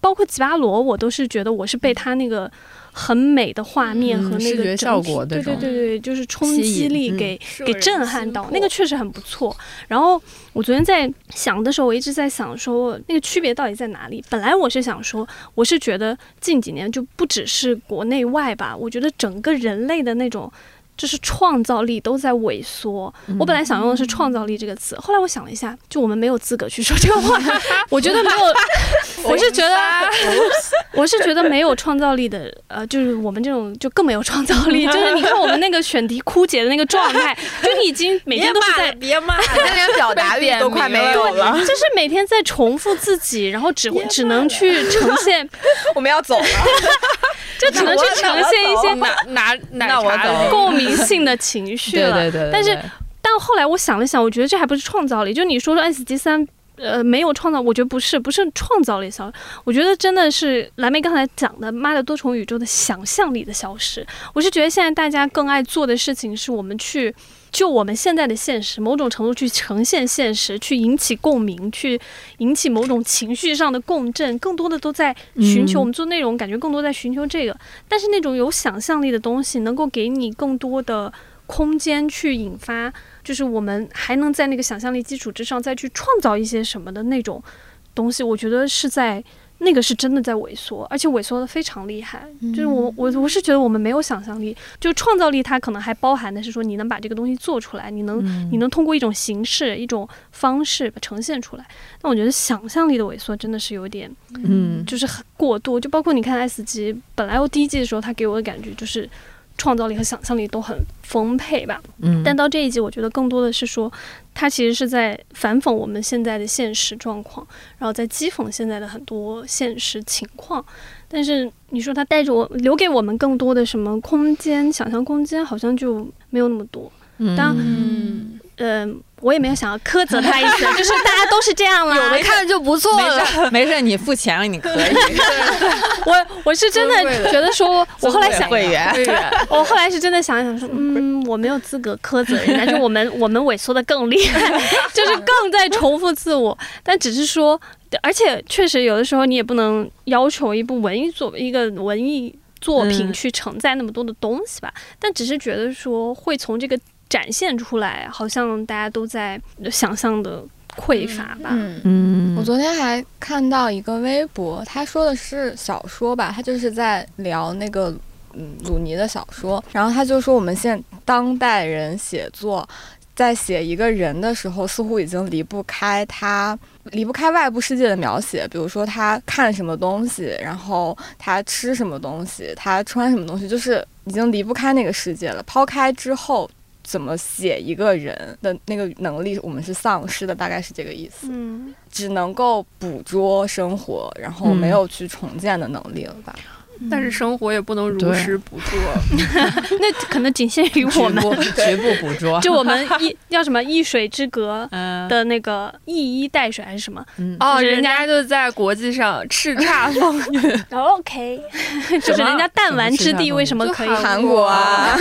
包括吉巴罗，我都是觉得我是被他那个很美的画面和那个嗯视觉效果对对对对，就是冲击力给、给震撼到，那个确实很不错。然后我昨天在想的时候，我一直在想说那个区别到底在哪里。本来我是想说，我是觉得近几年就不只是国内外吧，我觉得整个人类的那种。就是创造力都在萎缩。嗯我本来想用的是“创造力”这个词，后来我想了一下，就我们没有资格去说这个话。我觉得没有，我是觉得，我是觉得没有创造力的，呃，就是我们这种就更没有创造力。就是你看我们那个选题枯竭的那个状态，就你已经每天都是在别骂，现在连表达力都快没有了。就是每天在重复自己，然后只会只能去呈现，我们要走了，就只能去呈现一些拿拿奶那我茶走共鸣性的情绪了。对对对对，但是但后来我想了想，我觉得这还不是创造力。就你说说 S 级三，呃，没有创造，我觉得不是，不是创造力消，我觉得真的是蓝莓刚才讲的“妈的多重宇宙”的想象力的消失。我是觉得现在大家更爱做的事情，是我们去就我们现在的现实，某种程度去呈现现实，去引起共鸣，去引起某种情绪上的共振，更多的都在寻求、嗯我们做内容，感觉更多在寻求这个。但是那种有想象力的东西，能够给你更多的空间去引发，就是我们还能在那个想象力基础之上再去创造一些什么的那种东西，我觉得是在。那个是真的在萎缩，而且萎缩的非常厉害。就是我我我是觉得我们没有想象力，就创造力，它可能还包含的是说你能把这个东西做出来，你能、嗯你能通过一种形式、一种方式把呈现出来。但我觉得想象力的萎缩真的是有点嗯就是很过度，就包括你看 S 级，本来我第一季的时候，它给我的感觉就是创造力和想象力都很丰沛吧。嗯，但到这一集，我觉得更多的是说，它其实是在反讽我们现在的现实状况，然后在讥讽现在的很多现实情况。但是你说它带着我，留给我们更多的什么空间、想象空间，好像就没有那么多。当嗯，嗯、我也没有想要苛责他一次，就是大家都是这样啦。有的看就不错没了。事没事，你付钱了你可以，我我是真的觉得说，我后来想，会员，我后来是真的想想说，嗯，我没有资格苛责人家，就我们 我们萎缩的更厉害，就是更在重复自我。但只是说，而且确实有的时候你也不能要求一部文艺作一个文艺作品嗯去承载那么多的东西吧。但只是觉得说，会从这个展现出来，好像大家都在想象的匮乏吧。嗯。嗯我昨天还看到一个微博，他说的是小说吧，他就是在聊那个嗯鲁尼的小说，然后他就说我们现当代人写作。在写一个人的时候，似乎已经离不开他，离不开外部世界的描写。比如说他看什么东西，然后他吃什么东西，他穿什么东西，就是已经离不开那个世界了。抛开之后，怎么写一个人的那个能力，我们是丧失的，大概是这个意思。嗯，只能够捕捉生活，然后没有去重建的能力了吧？但是生活也不能如对。实捕捉。那可能仅限于我们，局部局部捕捉，就我们一叫什么一水之隔 嗯。的那个一衣带水还是什么？嗯。哦，人家就在国际上叱咤风云，OK，就是人家弹丸之地为什么可以？韩国啊，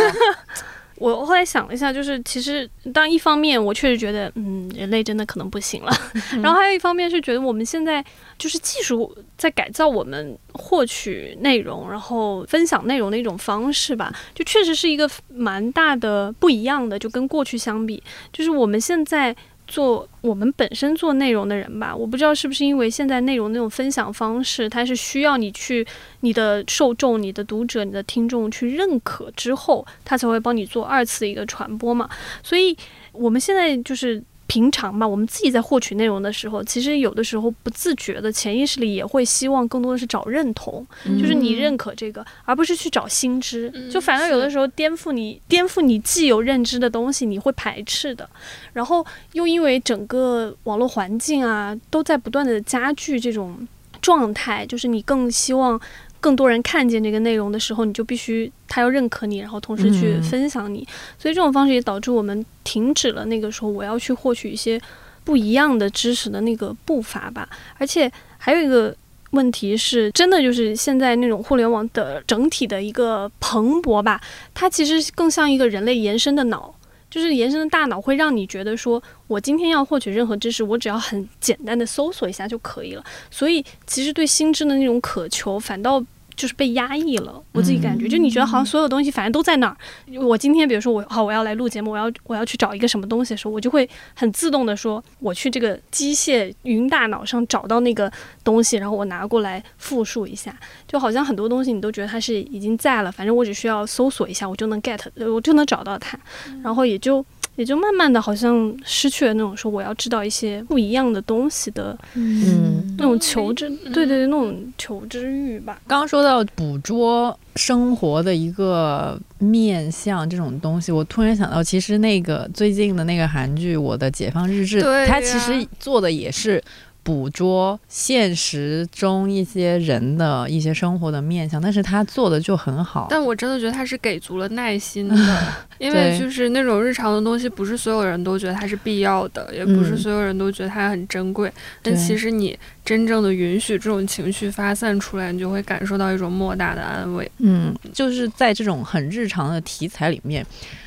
我后来想了一下，就是其实当一方面我确实觉得，嗯，人类真的可能不行了，然后还有一方面是觉得我们现在就是技术在改造我们获取内容，然后分享内容的一种方式吧，就确实是一个蛮大的不一样的，就跟过去相比，就是我们现在。做我们本身做内容的人吧，我不知道是不是因为现在内容那种分享方式，它是需要你去你的受众、你的读者、你的听众去认可之后，它才会帮你做二次一个传播嘛。所以我们现在就是平常吧，我们自己在获取内容的时候，其实有的时候不自觉的潜意识里也会希望更多的是找认同，就是你认可这个，而不是去找新知。嗯就反而有的时候颠覆你颠覆你既有认知的东西，你会排斥的。然后又因为整个网络环境啊，都在不断的加剧这种状态，就是你更希望。更多人看见这个内容的时候，你就必须他要认可你，然后同时去嗯分享你。所以这种方式也导致我们停止了那个时候我要去获取一些不一样的知识的那个步伐吧。而且还有一个问题是，真的就是现在那种互联网的整体的一个蓬勃吧，它其实更像一个人类延伸的脑。就是延伸的大脑会让你觉得说，我今天要获取任何知识，我只要很简单的搜索一下就可以了。所以其实对心智的那种渴求，反倒。就是被压抑了，我自己感觉，就你觉得好像所有东西反正都在那儿。我今天比如说我好我要来录节目，我要我要去找一个什么东西的时候，我就会很自动的说，我去这个机械云大脑上找到那个东西，然后我拿过来复述一下，就好像很多东西你都觉得它是已经在了，反正我只需要搜索一下，我就能 get，我就能找到它，然后也就。也就慢慢的好像失去了那种说我要知道一些不一样的东西的，嗯，那种求知，对对对，那种求知欲吧。刚刚说到捕捉生活的一个面相这种东西，我突然想到，其实那个最近的那个韩剧《我的解放日志》，它其实做的也是。捕捉现实中一些人的一些生活的面相，但是他做的就很好。但我真的觉得他是给足了耐心的，因为就是那种日常的东西，不是所有人都觉得它是必要的，也不是所有人都觉得它很珍贵。但其实你真正的允许这种情绪发散出来，你就会感受到一种莫大的安慰。嗯，就是在这种很日常的题材里面。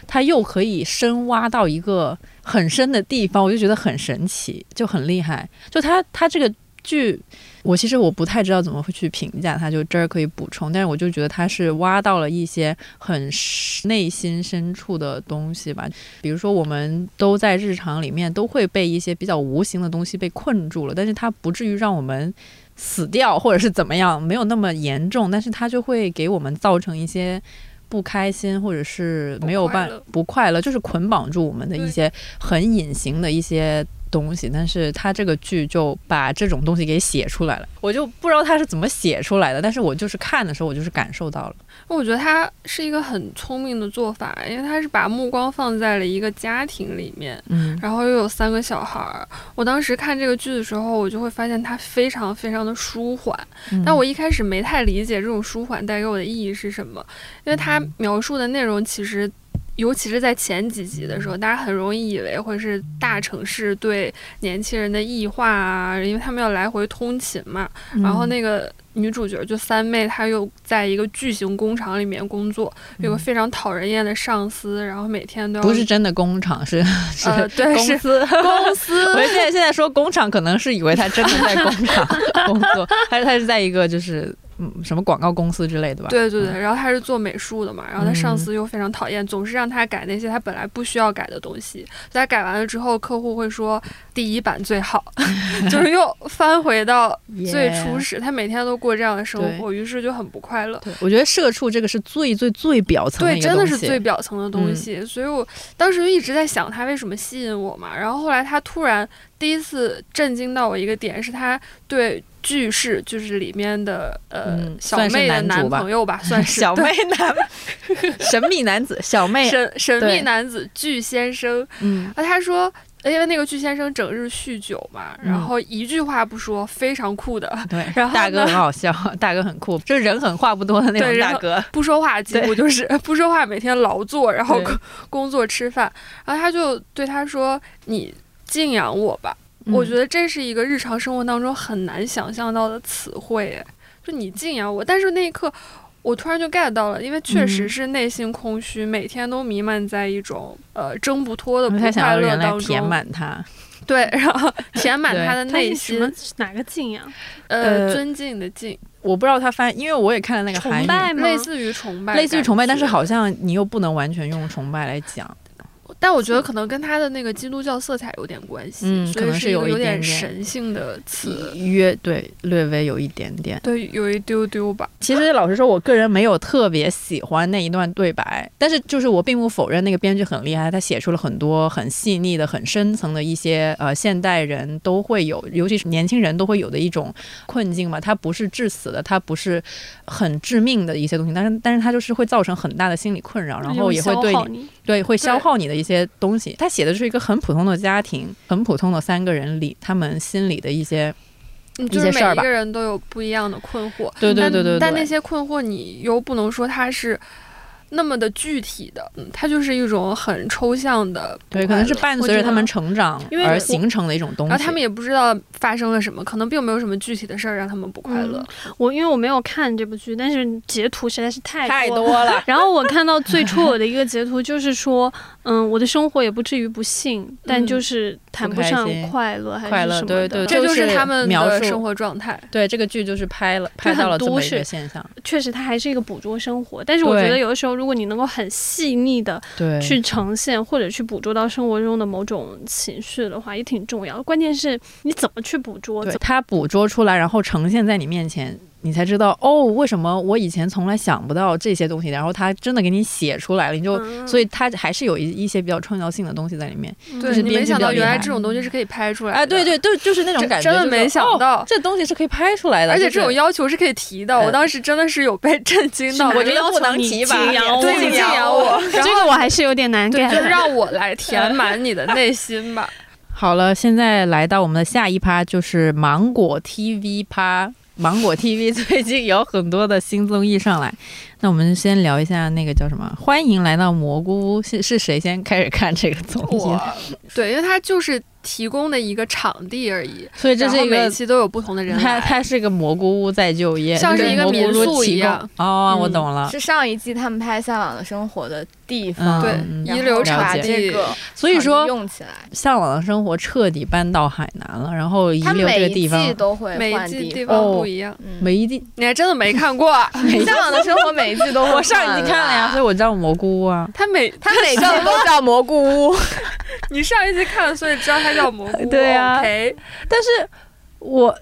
他又可以深挖到一个很深的地方，我就觉得很神奇，就很厉害。就它，它这个剧，我其实我不太知道怎么会去评价它，就这儿可以补充。但是我就觉得它是挖到了一些很内心深处的东西吧。比如说，我们都在日常里面都会被一些比较无形的东西被困住了，但是它不至于让我们死掉或者是怎么样，没有那么严重，但是它就会给我们造成一些。不开心，或者是没有办不快乐，就是捆绑住我们的一些很隐形的一些。东西，但是他这个剧就把这种东西给写出来了，我就不知道他是怎么写出来的，但是我就是看的时候，我就是感受到了。我觉得他是一个很聪明的做法，因为他是把目光放在了一个家庭里面，嗯，然后又有三个小孩儿。我当时看这个剧的时候，我就会发现它非常非常的舒缓，但我一开始没太理解这种舒缓带给我的意义是什么，因为他描述的内容其实。尤其是在前几集的时候，大家很容易以为会是大城市对年轻人的异化啊，因为他们要来回通勤嘛。然后那个女主角就三妹，她又在一个巨型工厂里面工作，有个非常讨人厌的上司，然后每天都要不是真的工厂，是是公司 公司。我现在现在说工厂，可能是以为他真的在工厂工作，还是他是在一个就是。嗯，什么广告公司之类的吧？对对对，然后他是做美术的嘛，然后他上司又非常讨厌，总是让他改那些他本来不需要改的东西。他改完了之后，客户会说第一版最好，就是又翻回到最初始。他每天都过这样的生活，于是就很不快乐。我觉得社畜这个是最最最表层的，对，真的是最表层的东西。所以我当时就一直在想他为什么吸引我嘛。然后后来他突然第一次震惊到我一个点，是他对。句式就是里面的呃小妹的男朋友吧，算是。小妹男 神秘男子小妹。神神秘男子巨先生。嗯，啊，他说，因为那个巨先生整日酗酒嘛，然后一句话不说，非常酷的。对，然后大哥很好笑，大哥很酷，就是人狠话不多的那种大哥，不说话几乎就是不说话，每天劳作，然后工作吃饭。然后他就对他说：“你敬仰我吧。”我觉得这是一个日常生活当中很难想象到的词汇，就你敬仰我，但是那一刻我突然就 get 到了，因为确实是内心空虚，每天都弥漫在一种呃挣不脱的不快乐当中。填满它，对，然后 填满他的内心。哪个敬仰？呃，尊敬的敬。我不知道他翻，因为我也看了那个韩语，类似于崇拜，类似于崇拜，但是好像你又不能完全用崇拜来讲。但我觉得可能跟他的那个基督教色彩有点关系，嗯，可能是有一点神性的词，约对略微有一点点，对，有一丢丢吧。其实老实说，我个人没有特别喜欢那一段对白，但是就是我并不否认那个编剧很厉害，他写出了很多很细腻的、很深层的一些呃现代人都会有，尤其是年轻人都会有的一种困境嘛。他不是致死的，他不是很致命的一些东西，但是但是他就是会造成很大的心理困扰，然后也会对你对会消耗你的一些。些东西，他写的是一个很普通的家庭，很普通的三个人里，他们心里的一些一些事儿吧。每个人都有不一样的困惑，对对对对。但那些困惑，你又不能说他是那么的具体的，嗯，它就是一种很抽象的，对，可能是伴随着他们成长因为而形成的一种东西。然后他们也不知道发生了什么，可能并没有什么具体的事儿让他们不快乐。我因为我没有看这部剧，但是截图实在是太太多多了。然后我看到最初我的一个截图，就是说，嗯，我的生活也不至于不幸，但就是谈不上快乐还是快乐什么的对对这就就是他们描述的生活状态。对这个剧就是拍了拍很到了这么一都市个现象，确实它还是一个捕捉生活。但是我觉得有的时候，如果你能够很细腻的，去呈现或者去捕捉到生活中的某种情绪的话，也挺重要的。关键是你怎么去捕捉，它捕捉出来，然后呈现在你面前，你才知道哦，为什么我以前从来想不到这些东西，然后他真的给你写出来了，你就。嗯所以他还是有一一些比较创造性的东西在里面，就是对你没想到原来这种东西是可以拍出来的。哎，对对，对，就是那种感觉，就是真的没想哦到这东西是可以拍出来的，而且这种要求是可以提的，哎我当时真的是有被 震惊到。我觉得不能提吧敬仰我对敬仰我。这个我还是有点难对，get 就。让我来填满你的内心吧。好了，现在来到我们的下一趴，就是芒果 TV 趴。芒果 TV 最近有很多的新综艺上来，那我们先聊一下那个叫什么？欢迎来到蘑菇屋，是是谁先开始看这个综艺的？对，因为它就是提供的一个场地而已，所以这是一个，期都有不同的人它来。它是个蘑菇屋在就业，像是一个民蘑菇屋提供宿一样。哦，嗯我懂了。是上一季他们拍《向往的生活》的地嗯方，对嗯遗留了把解地这个所以说，用起来，向往的生活彻底搬到海南了，然后遗留这每一季个地方，都会每一季地方哦不一样，嗯，每一季你还真的没看过？每一向往的生活每一季都会我上一季看了呀，所以以我知道蘑菇屋啊。他每他每季都叫蘑菇屋，你上一季看了，所以知道它叫蘑菇。对啊 OK，但是我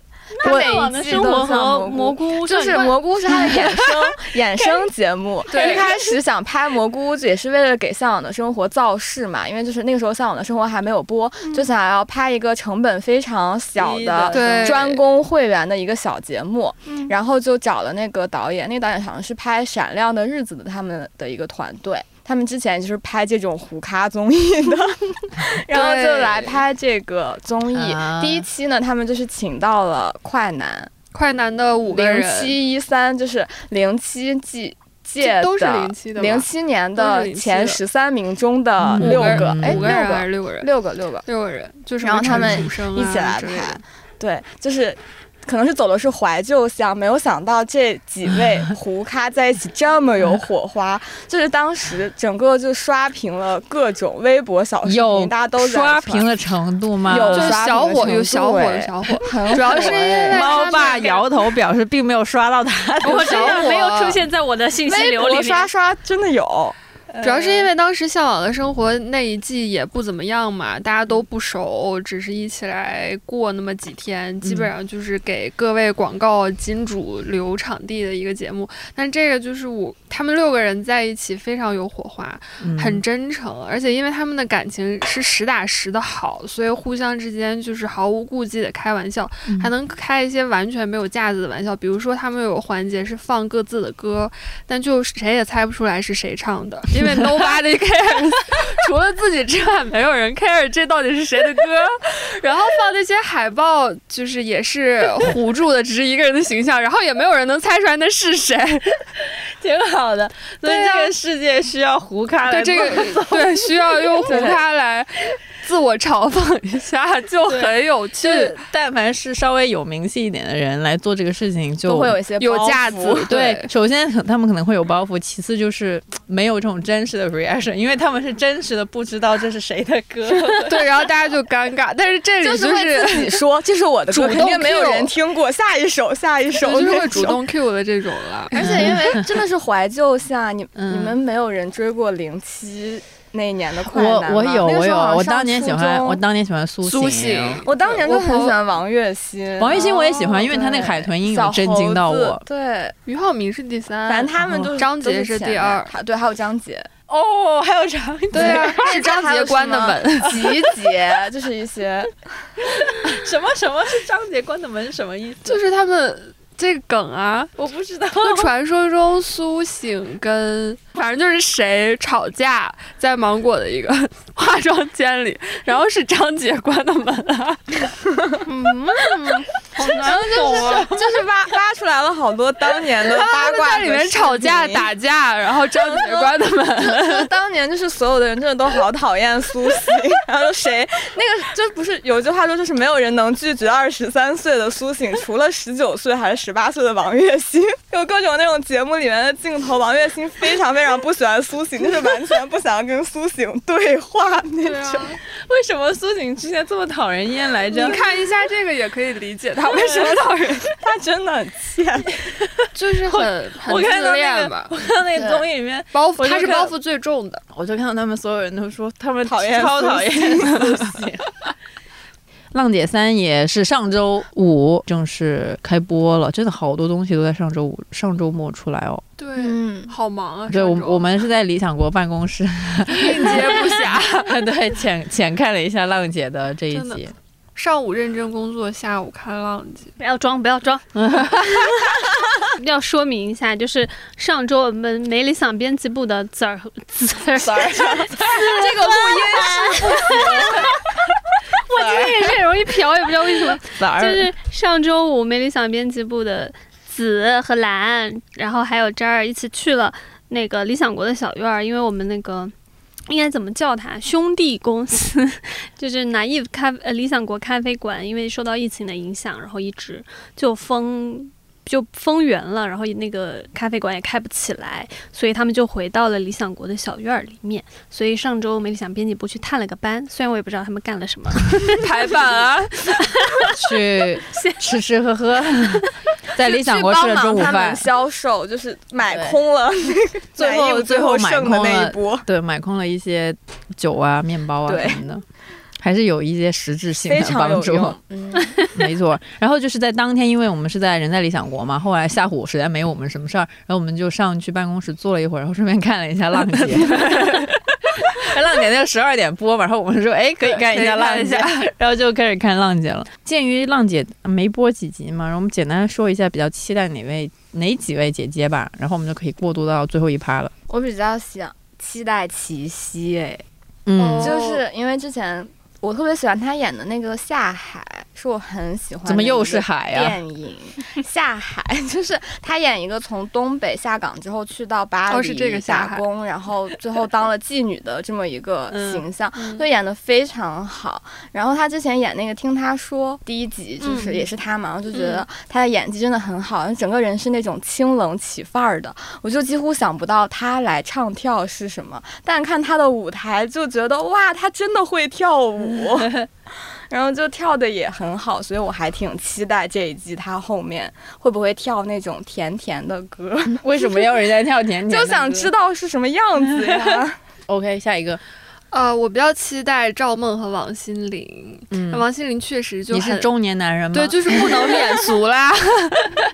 我向往的生活和蘑菇屋就是蘑菇是他的衍生 衍生节目。对一开始想拍蘑菇屋，也是为了给《向往的生活》造势嘛，因为就是那个时候《向往的生活》还没有播，就想要拍一个成本非常小的对专攻会员的一个小节目，嗯然后就找了那个导演，那个导演好像是拍《闪亮的日子》的他们的一个团队。他们之前就是拍这种胡咖综艺的，然后就来拍这个综艺。啊。第一期呢，他们就是请到了快男，快男的五个零，七一三就是零七季届的，这都是零七的零七年的是07的。前十三名中的嗯六个。个，哎，六五个人还，是六个。人？六个，六个，六个人，就是然后他们一起来拍，对，就是。可能是走的是怀旧向，没有想到这几位 胡咖在一起这么有火花，就是当时整个就刷屏了各种微博小视频，大家都刷屏的程度吗？有就是刷小火，有小火，小火。很主要是因为猫爸摇头表示并没有刷到他的我真小的没有出现在我的信息微博流里面。刷刷真的有，主要是因为当时《向往的生活》那一季也不怎么样嘛，大家都不熟，只是一起来过那么几天，基本上就是给各位广告金主留场地的一个节目。但这个就是我他们六个人在一起非常有火花，嗯很真诚，而且因为他们的感情是实打实的好，所以互相之间就是毫无顾忌的开玩笑，嗯还能开一些完全没有架子的玩笑。比如说他们有环节是放各自的歌，但就谁也猜不出来是谁唱的，因为 nobody cares，除了自己之外，没有人 care 这到底是谁的歌。然后放那些海报，就是也是糊住的，只是一个人的形象，然后也没有人能猜出来那是谁。挺好的，所以这个世界需要胡咖来对这个，对需要用胡咖来 自我嘲讽一下，就很有趣就。是但凡是稍微有名气一点的人来做这个事情，就会有一些有包架袱子对对，首先他们可能会有包袱，其次就是没有这种真实的 reaction，因为他们是真实的不知道这是谁的歌。对，然后大家就尴尬。但是这里就是自己说这是我的歌，肯定没有人听过，下一首下一首就是。会主动 Q 的这种了。而且因为真的是怀旧下，你嗯你们没有人追过零七那一年的快我男吗我有我有，那个时候我当年喜欢我当年喜欢苏苏醒醒。我当年就很喜欢王栎鑫，王栎鑫我也喜欢哦因为他那个海豚音有小震惊到我对，俞灏明是第三，反正他们就是张杰是第二对，还有张杰，哦，还有张杰，对啊，是张杰关的门。集结，就是一些 什么什么是张杰关的门？什么意思？就是他们这个梗啊，我不知道。就传说中苏醒跟反正就是谁吵架，在芒果的一个化妆间里，然后是张杰关的门啊。嗯，好难懂啊！就是挖挖出来了好多当年的八卦在里面吵架打架，然后张姐关的门。当年就是所有的人真的都好讨厌苏醒，然后谁那个就不是有句话说，就是没有人能拒绝二十三岁的苏醒，除了十九岁还是十八岁的王栎鑫。有各种那种节目里面的镜头，王栎鑫非常非常不喜欢苏醒，就是完全不想跟苏醒对话那种。为什么苏醒之前这么讨人厌来着？你看一下这个也可以理解他为什么讨人，他真的很欠，就是很很自恋吧。我看那个综艺里面包袱，他是包袱最重的。我就看到他们所有人都说他们讨厌超讨厌。浪姐三也是上周五正式开播了，真的好多东西都在上周五、上周末出来哦。对，嗯，好忙啊。对，我我们是在理想国办公室应接不暇。对，浅浅看了一下浪姐的这一集。上午认真工作，下午看浪姐。不要装，不要装。要说明一下，就是上周我们没理想编辑部的子儿子儿，这个录音是不行。我今天也是很容易嫖，也不知道为什么。就是上周五，没理想编辑部的紫和蓝，然后还有这儿一起去了那个理想国的小院儿，因为我们那个应该怎么叫它兄弟公司，就是拿意咖呃理想国咖啡馆，因为受到疫情的影响，然后一直就封。就封园了，然后那个咖啡馆也开不起来，所以他们就回到了理想国的小院儿里面。所以上周没理想编辑部去探了个班，虽然我也不知道他们干了什么，排版啊，去吃吃喝喝，在理想国吃了中午饭，销售就是买空了，最后最后买空了一波，对，买空了一些酒啊、面包啊什么的。还是有一些实质性的帮助，嗯，没错。然后就是在当天，因为我们是在人在理想国嘛，后来下午实在没有我们什么事儿，然后我们就上去办公室坐了一会儿，然后顺便看了一下浪姐。浪姐那个十二点播嘛，然后我们说，哎，可以看一下浪姐，然后就开始看浪姐了。鉴于浪姐没播几集嘛，然后我们简单说一下比较期待哪位哪几位姐姐吧，然后我们就可以过渡到最后一趴了。我比较想期待齐溪，哎，嗯，就是因为之前。我特别喜欢他演的那个下海。是我很喜欢。怎么又是海呀？电影下海 就是他演一个从东北下岗之后去到巴黎打工，然后最后当了妓女的这么一个形象，就演的非常好。然后他之前演那个听他说第一集就是也是他嘛，我就觉得他的演技真的很好，整个人是那种清冷起范儿的，我就几乎想不到他来唱跳是什么，但看他的舞台就觉得哇，他真的会跳舞。然后就跳的也很好，所以我还挺期待这一季他后面会不会跳那种甜甜的歌。为什么要人家跳甜甜？就想知道是什么样子呀。OK，下一个，呃，我比较期待赵梦和王心凌。嗯，王心凌确实就你是中年男人吗？对，就是不能免俗啦。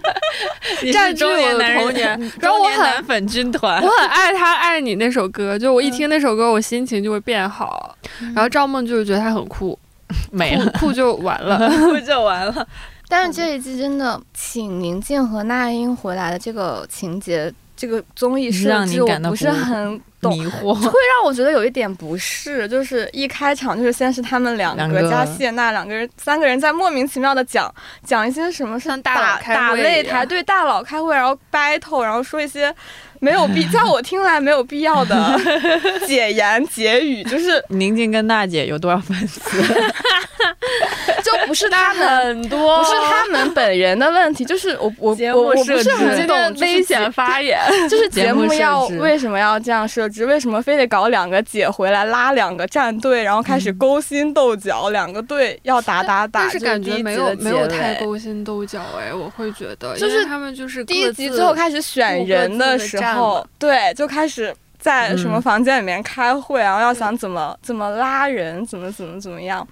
占中年男童年，然后我很粉军团，我很爱他爱你那首歌，就我一听那首歌，我心情就会变好。然后赵梦就是觉得他很酷。没了，酷就完了，酷就完了。但是这一季真的，请宁静和那英回来的这个情节，这个综艺设置我不是很迷惑，会让我觉得有一点不适。就是一开场就是先是他们两个加谢娜两个人，三个人在莫名其妙的讲讲一些什么像打打擂台，对大佬开会，然后 battle，然后说一些。没有必，在我听来没有必要的 解言解语，就是宁静跟娜姐有多少粉丝，就不是他们很多，不是他们本人的问题，就是我我我我不是很懂危险发言，就是节目要为什么要这样设置？为什么非得搞两个姐回来拉两个战队，然后开始勾心斗角？两个队要打打打，但是感觉没有没有太勾心斗角哎，我会觉得，就是他们就是第一集最后开始选人的时候。然后对，就开始在什么房间里面开会，然后要想怎么怎么拉人，怎么怎么怎么样，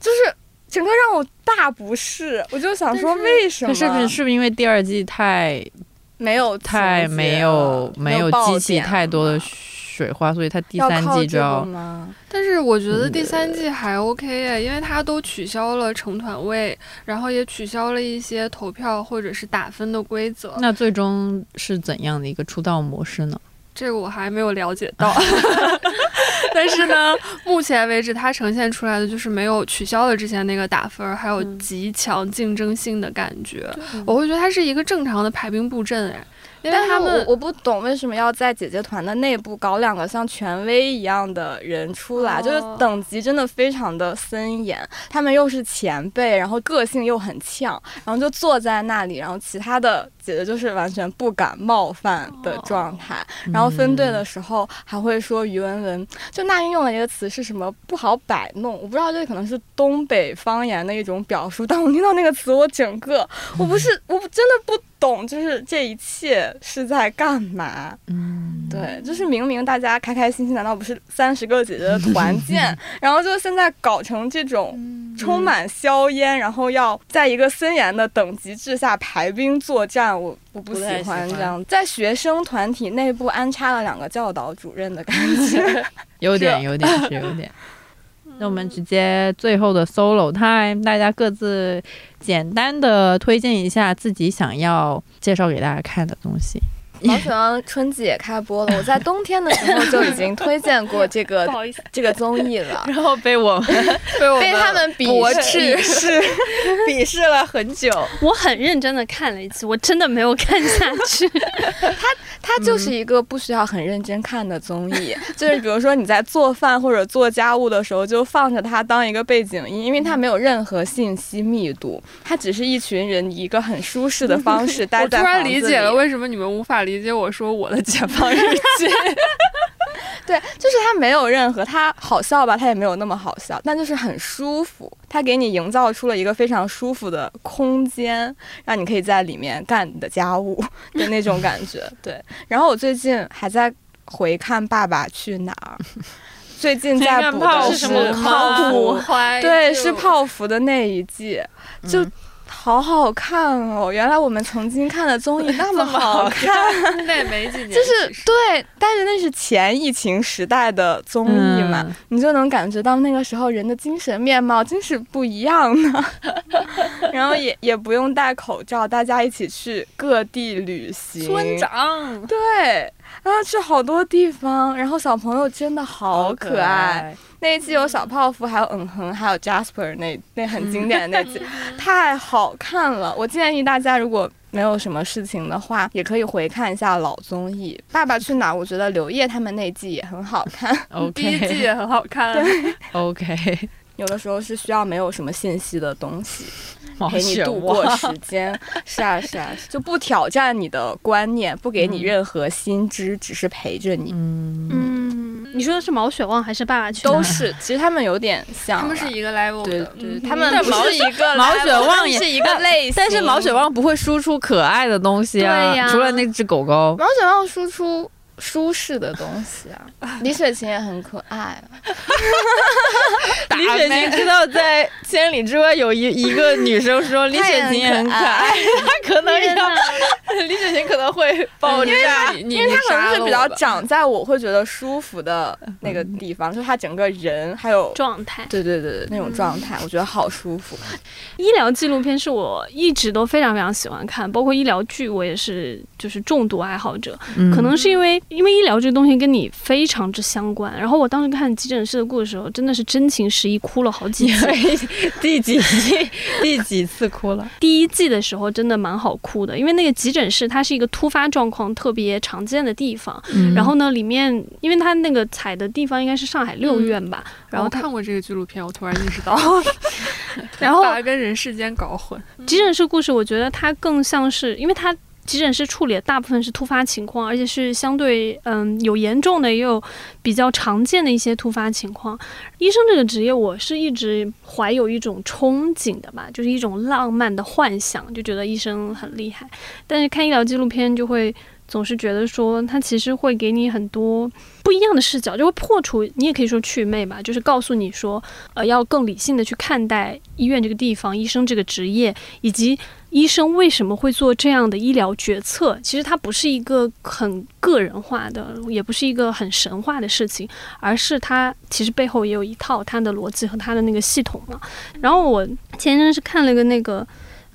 就是整个让我大不适。我就想说，为什么？是不是是不是因为第二季太没有太没有没有激起太多的水花，所以它第三季就要？但是我觉得第三季还 OK 诶，因为它都取消了成团位，然后也取消了一些投票或者是打分的规则。那最终是怎样的一个出道模式呢？这个我还没有了解到。但是呢，目前为止它呈现出来的就是没有取消了之前那个打分，还有极强竞争性的感觉。我会觉得它是一个正常的排兵布阵，哎。因为他们我我不懂为什么要在姐姐团的内部搞两个像权威一样的人出来，就是等级真的非常的森严，他们又是前辈，然后个性又很呛，然后就坐在那里，然后其他的姐姐就是完全不敢冒犯的状态，然后分队的时候还会说于文文，就那英用了一个词是什么不好摆弄，我不知道这可能是东北方言的一种表述，但我听到那个词，我整个我不是我真的不。懂，就是这一切是在干嘛？嗯，对，就是明明大家开开心心，难道不是三十个姐姐的团 建？然后就现在搞成这种充满硝烟，然后要在一个森严的等级制下排兵作战，我我不喜欢这样，在学生团体内部安插了两个教导主任的感觉，有点，有点，是有点。那我们直接最后的 solo time，大家各自简单的推荐一下自己想要介绍给大家看的东西。毛血旺春季也开播了，我在冬天的时候就已经推荐过这个 这个综艺了，然后被我 被我被他们 鄙视鄙视了很久。我很认真的看了一次，我真的没有看下去。它它就是一个不需要很认真看的综艺，就是比如说你在做饭或者做家务的时候，就放着它当一个背景音，因为它没有任何信息密度，它只是一群人一个很舒适的方式待在我突然理解了为什么你们无法理。理解我说我的解放日记，对，就是它没有任何它好笑吧，它也没有那么好笑，但就是很舒服，它给你营造出了一个非常舒服的空间，让你可以在里面干你的家务的那种感觉。对，然后我最近还在回看《爸爸去哪儿》，最近在补的是泡芙，对，是泡芙的那一季，就。好好看哦！原来我们曾经看的综艺 那么好看，那没几年，就是对，但是那是前疫情时代的综艺嘛，你就能感觉到那个时候人的精神面貌真是不一样的。然后也也不用戴口罩，大家一起去各地旅行，村长。对，然后去好多地方，然后小朋友真的好可爱。那一季有小泡芙，还有嗯哼，还有 Jasper 那那很经典的那季，太好看了。我建议大家如果没有什么事情的话，也可以回看一下老综艺《爸爸去哪儿》。我觉得刘烨他们那季也很好看，OK，第一季也很好看。对，OK。有的时候是需要没有什么信息的东西陪你度过时间，是啊是啊，就不挑战你的观念，不给你任何新知，只是陪着你。嗯。你说的是毛血旺还是爸爸去都是，其实他们有点像，他们是一个 level 的，对，他们不是一个毛血旺也是一个类型，但是毛血旺不会输出可爱的东西啊，除了那只狗狗，毛血旺输出。舒适的东西啊，李雪琴也很可爱。李雪琴知道在千里之外有一一个女生说李雪琴也很可爱，她可能要 李雪琴可能会爆炸，因为她可能是比较长在我会觉得舒服的那个地方，就是她整个人还有状态，对对对对，那种状态我觉得好舒服。医疗纪录片是我一直都非常非常喜欢看，包括医疗剧我也是就是重度爱好者，可能是因为。因为医疗这个东西跟你非常之相关，然后我当时看急诊室的故事的时候，真的是真情实意哭了好几 次。第几季？第几次哭了？第一季的时候真的蛮好哭的，因为那个急诊室它是一个突发状况特别常见的地方。然后呢，里面因为它那个采的地方应该是上海六院吧。然后看过这个纪录片，我突然意识到，然后把跟人世间搞混。急诊室故事，我觉得它更像是，因为它。急诊室处理的大部分是突发情况，而且是相对嗯有严重的，也有比较常见的一些突发情况。医生这个职业，我是一直怀有一种憧憬的吧，就是一种浪漫的幻想，就觉得医生很厉害。但是看医疗纪录片，就会总是觉得说，他其实会给你很多不一样的视角，就会破除你也可以说祛魅吧，就是告诉你说，呃，要更理性的去看待医院这个地方，医生这个职业，以及。医生为什么会做这样的医疗决策？其实它不是一个很个人化的，也不是一个很神话的事情，而是它其实背后也有一套它的逻辑和它的那个系统嘛。然后我前一阵是看了个那个。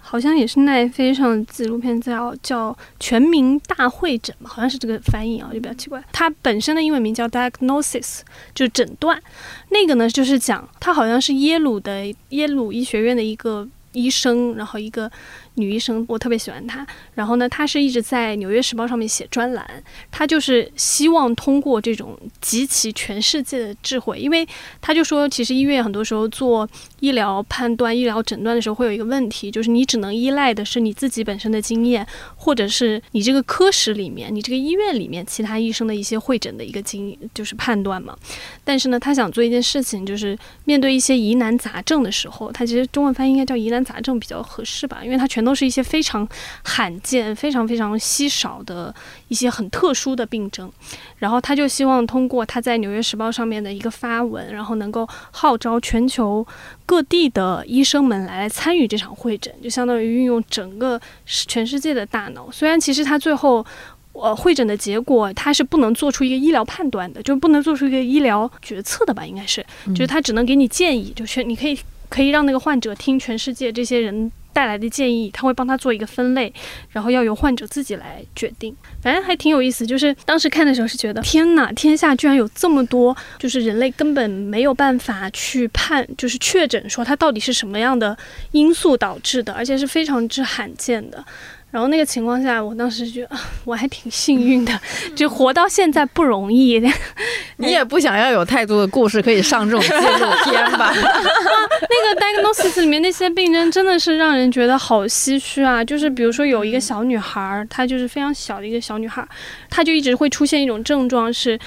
好像也是奈飞上的纪录片，叫叫《全民大会诊》吧，好像是这个翻译啊，就比较奇怪。它本身的英文名叫 Diagnosis，就是诊断。那个呢，就是讲他好像是耶鲁的耶鲁医学院的一个医生，然后一个。女医生，我特别喜欢她。然后呢，她是一直在《纽约时报》上面写专栏。她就是希望通过这种集齐全世界的智慧，因为她就说，其实医院很多时候做医疗判断、医疗诊断的时候，会有一个问题，就是你只能依赖的是你自己本身的经验，或者是你这个科室里面、你这个医院里面其他医生的一些会诊的一个经，就是判断嘛。但是呢，他想做一件事情，就是面对一些疑难杂症的时候，他其实中文翻译应该叫疑难杂症比较合适吧，因为他全都。都是一些非常罕见、非常非常稀少的一些很特殊的病症，然后他就希望通过他在《纽约时报》上面的一个发文，然后能够号召全球各地的医生们来参与这场会诊，就相当于运用整个全世界的大脑。虽然其实他最后呃会诊的结果，他是不能做出一个医疗判断的，就不能做出一个医疗决策的吧？应该是，就是他只能给你建议，就全你可以可以让那个患者听全世界这些人。带来的建议，他会帮他做一个分类，然后要由患者自己来决定。反正还挺有意思，就是当时看的时候是觉得，天哪，天下居然有这么多，就是人类根本没有办法去判，就是确诊说它到底是什么样的因素导致的，而且是非常之罕见的。然后那个情况下，我当时觉得我还挺幸运的，就活到现在不容易。你也不想要有太多的故事可以上这种纪录片吧？那个 diagnosis 里面那些病症真的是让人觉得好唏嘘啊！就是比如说有一个小女孩，她就是非常小的一个小女孩，她就一直会出现一种症状是。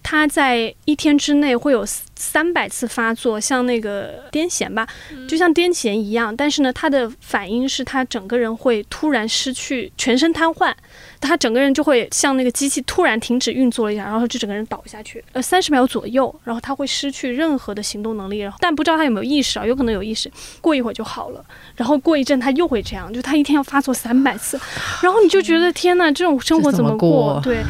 他在一天之内会有三百次发作，像那个癫痫吧，就像癫痫一样。但是呢，他的反应是他整个人会突然失去全身瘫痪，他整个人就会像那个机器突然停止运作了一下，然后就整个人倒下去，呃，三十秒左右，然后他会失去任何的行动能力，然后但不知道他有没有意识啊，有可能有意识，过一会儿就好了，然后过一阵他又会这样，就他一天要发作三百次，然后你就觉得天呐，这种生活怎么过？对。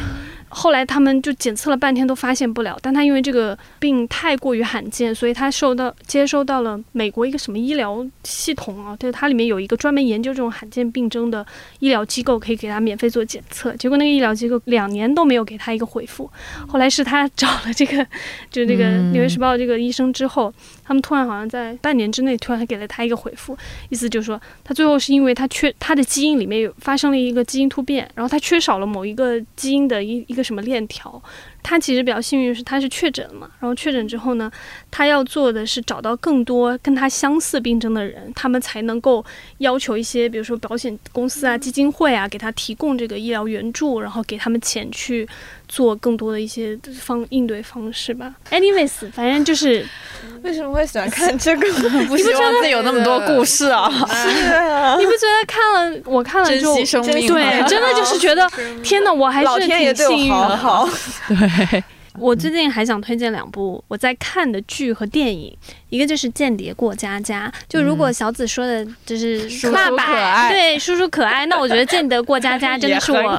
后来他们就检测了半天都发现不了，但他因为这个病太过于罕见，所以他受到接收到了美国一个什么医疗系统啊，就是它里面有一个专门研究这种罕见病症的医疗机构，可以给他免费做检测。结果那个医疗机构两年都没有给他一个回复。后来是他找了这个，就是那个《纽约时报》这个医生之后，他们突然好像在半年之内突然给了他一个回复，意思就是说他最后是因为他缺他的基因里面有发生了一个基因突变，然后他缺少了某一个基因的一一个。个什么链条？他其实比较幸运是他是确诊了嘛，然后确诊之后呢，他要做的是找到更多跟他相似病症的人，他们才能够要求一些，比如说保险公司啊、基金会啊，给他提供这个医疗援助，然后给他们钱去做更多的一些方应对方式吧。Anyways，反正就是 为什么会喜欢看这个？不希望自己有那么多故事啊？你不觉得看了我看了就珍惜生命？对，真的就是觉得天哪，我还是挺幸运的。好，对。我最近还想推荐两部我在看的剧和电影，一个就是《间谍过家家》。就如果小紫说的就是爸爸对叔叔可爱，那我觉得《间谍过家家》真的是我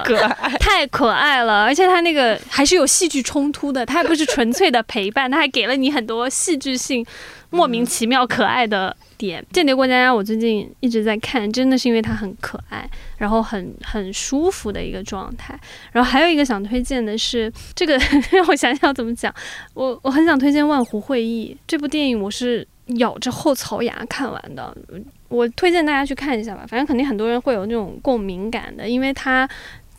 太可爱了，而且他那个还是有戏剧冲突的，他还不是纯粹的陪伴，他还给了你很多戏剧性、莫名其妙可爱的。点间谍过家家，我最近一直在看，真的是因为它很可爱，然后很很舒服的一个状态。然后还有一个想推荐的是这个，让我想想怎么讲。我我很想推荐《万湖会议》这部电影，我是咬着后槽牙看完的。我推荐大家去看一下吧，反正肯定很多人会有那种共鸣感的，因为它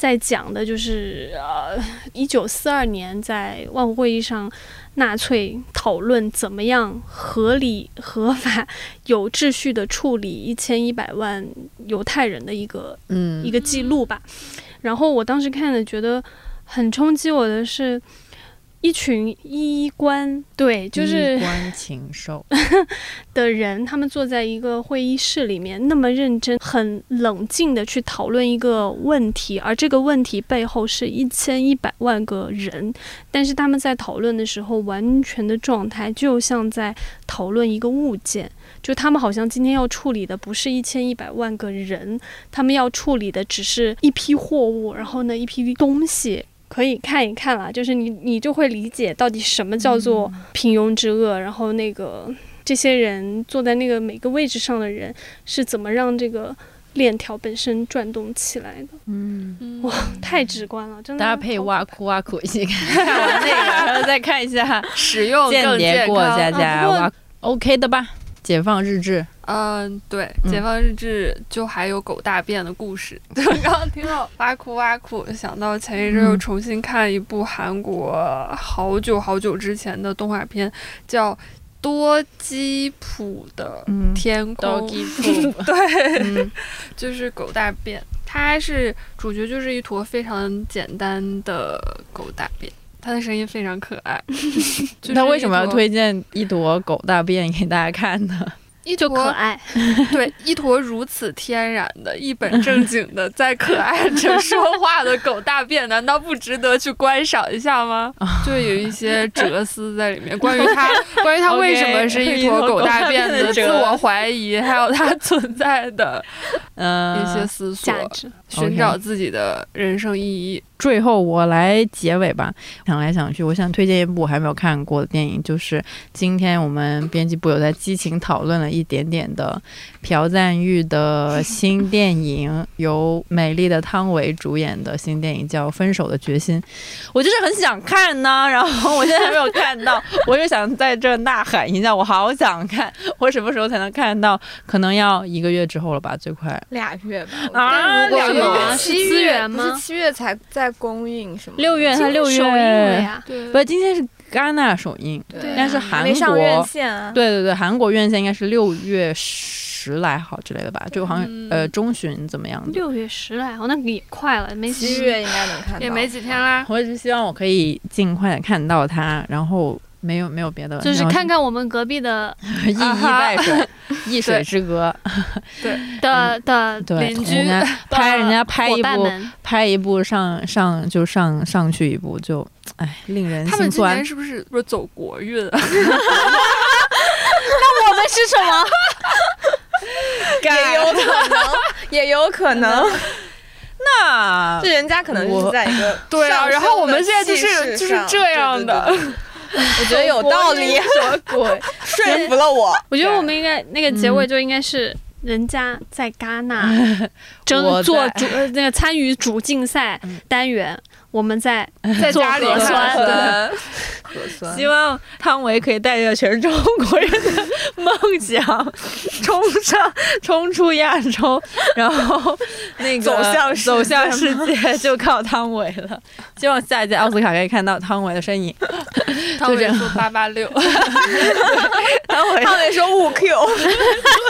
在讲的就是呃，一九四二年在万湖会议上。纳粹讨论怎么样合理、合法、有秩序的处理一千一百万犹太人的一个嗯一个记录吧。然后我当时看了，觉得很冲击我的是。一群衣冠，对，就是衣冠禽兽 的人，他们坐在一个会议室里面，那么认真、很冷静的去讨论一个问题，而这个问题背后是一千一百万个人，但是他们在讨论的时候，完全的状态就像在讨论一个物件，就他们好像今天要处理的不是一千一百万个人，他们要处理的只是一批货物，然后呢，一批东西。可以看一看啦，就是你你就会理解到底什么叫做平庸之恶，然后那个这些人坐在那个每个位置上的人是怎么让这个链条本身转动起来的，嗯，哇，太直观了，真的。搭配好挖苦挖苦一起看看完那个，然后再看一下使用间更健谍 过家。家挖，OK 的吧？解放日志，嗯，对，嗯解放日志就还有狗大便的故事。就刚刚听到挖苦挖苦，想到前一阵又嗯重新看一部韩国好久好久之前的动画片，叫《多基普的嗯天空》。对，嗯 就是狗大便。它是主角，就是一坨非常简单的狗大便，它的声音非常可爱。就是那为什么要推荐一坨狗大便给大家看呢？一坨可坨爱，对，一坨如此天然的、一本正经的在可爱着说话的狗大便，难道不值得去观赏一下吗？就有一些哲思在里面，关于它，关于它为什么是一坨狗大便的自我怀疑，还有它存在的嗯，一些思索，价值。寻找自己的人生意义。最后我来结尾吧。想来想去，我想推荐一部我还没有看过的电影，就是今天我们编辑部有在激情讨论了一点点的朴赞玉的新电影，由美丽的汤唯主演的新电影叫《分手的决心》。我就是很想看呢，然后我现在还没有看到，我就想在这呐喊一下，我好想看，我什么时候才能看到？可能要一个月之后了吧，最快。俩月吧。啊两个月七是资月源吗是七月才在公映什么？六月，它六今天首映了月，呀，对不，今天是戛纳首映，对但是还韩没上院国，线啊。对对对，韩国院线应该是六月十来号之类的吧，就好像、嗯呃中旬怎么样的。六月十来号，那也快了，没七月应该能看到。也没几天啦。我一直希望我可以尽快的看到它，然后没有没有别的，就是看看我们隔壁的 一衣带水，一水之隔，对的的对，邻居拍人家拍一部，拍一部上上就上上去一部就，哎，令人他们心酸今年。是不是不是走国运那？我们是什么？也有可能，也有可能，那这人家可能是在一个 对啊，然后我们现在就是就是这样的。对对对对。我觉得有道理，什么鬼？说服了我。我觉得我们应该那个结尾嗯就应该是人家在戛纳 争做主呃那个参与主竞赛嗯。单元，我们在做 在家里核看酸酸，核酸。希望汤唯可以带着全中国人的梦想冲上冲出亚洲，然后那个走向世界。走向世界就靠汤唯了。希望下一届奥斯卡可以看到汤唯的身影。汤唯说八八六，汤唯。汤唯说五 Q，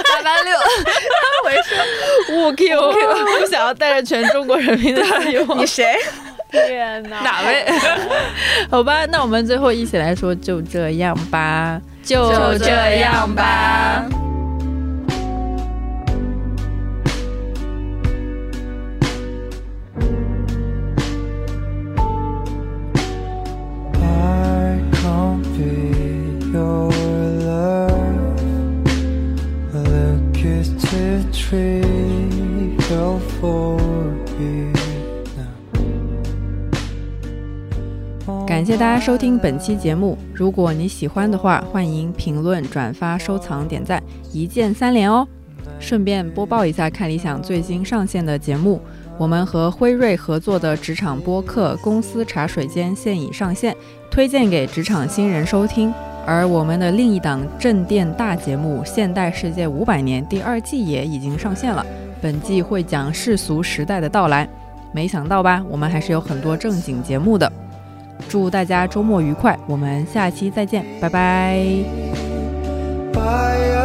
八八六，汤唯说五 Q，我想要带着全中国人民的希望。你。谁？天哪！哪位？好吧，那我们最后一起来说，就这样吧，就就这样吧。I can't be your love. Look is too trivial for 感谢大家收听本期节目。如果你喜欢的话，欢迎评论、转发、收藏、点赞，一键三连哦。顺便播报一下看理想最新上线的节目，我们和辉瑞合作的职场播客《公司茶水间》现已上线，推荐给职场新人收听。而我们的另一档镇店大节目《现代世界五百年》第二季也已经上线了，本季会讲世俗时代的到来。没想到吧？我们还是有很多正经节目的。祝大家周末愉快，我们下期再见，拜拜。Bye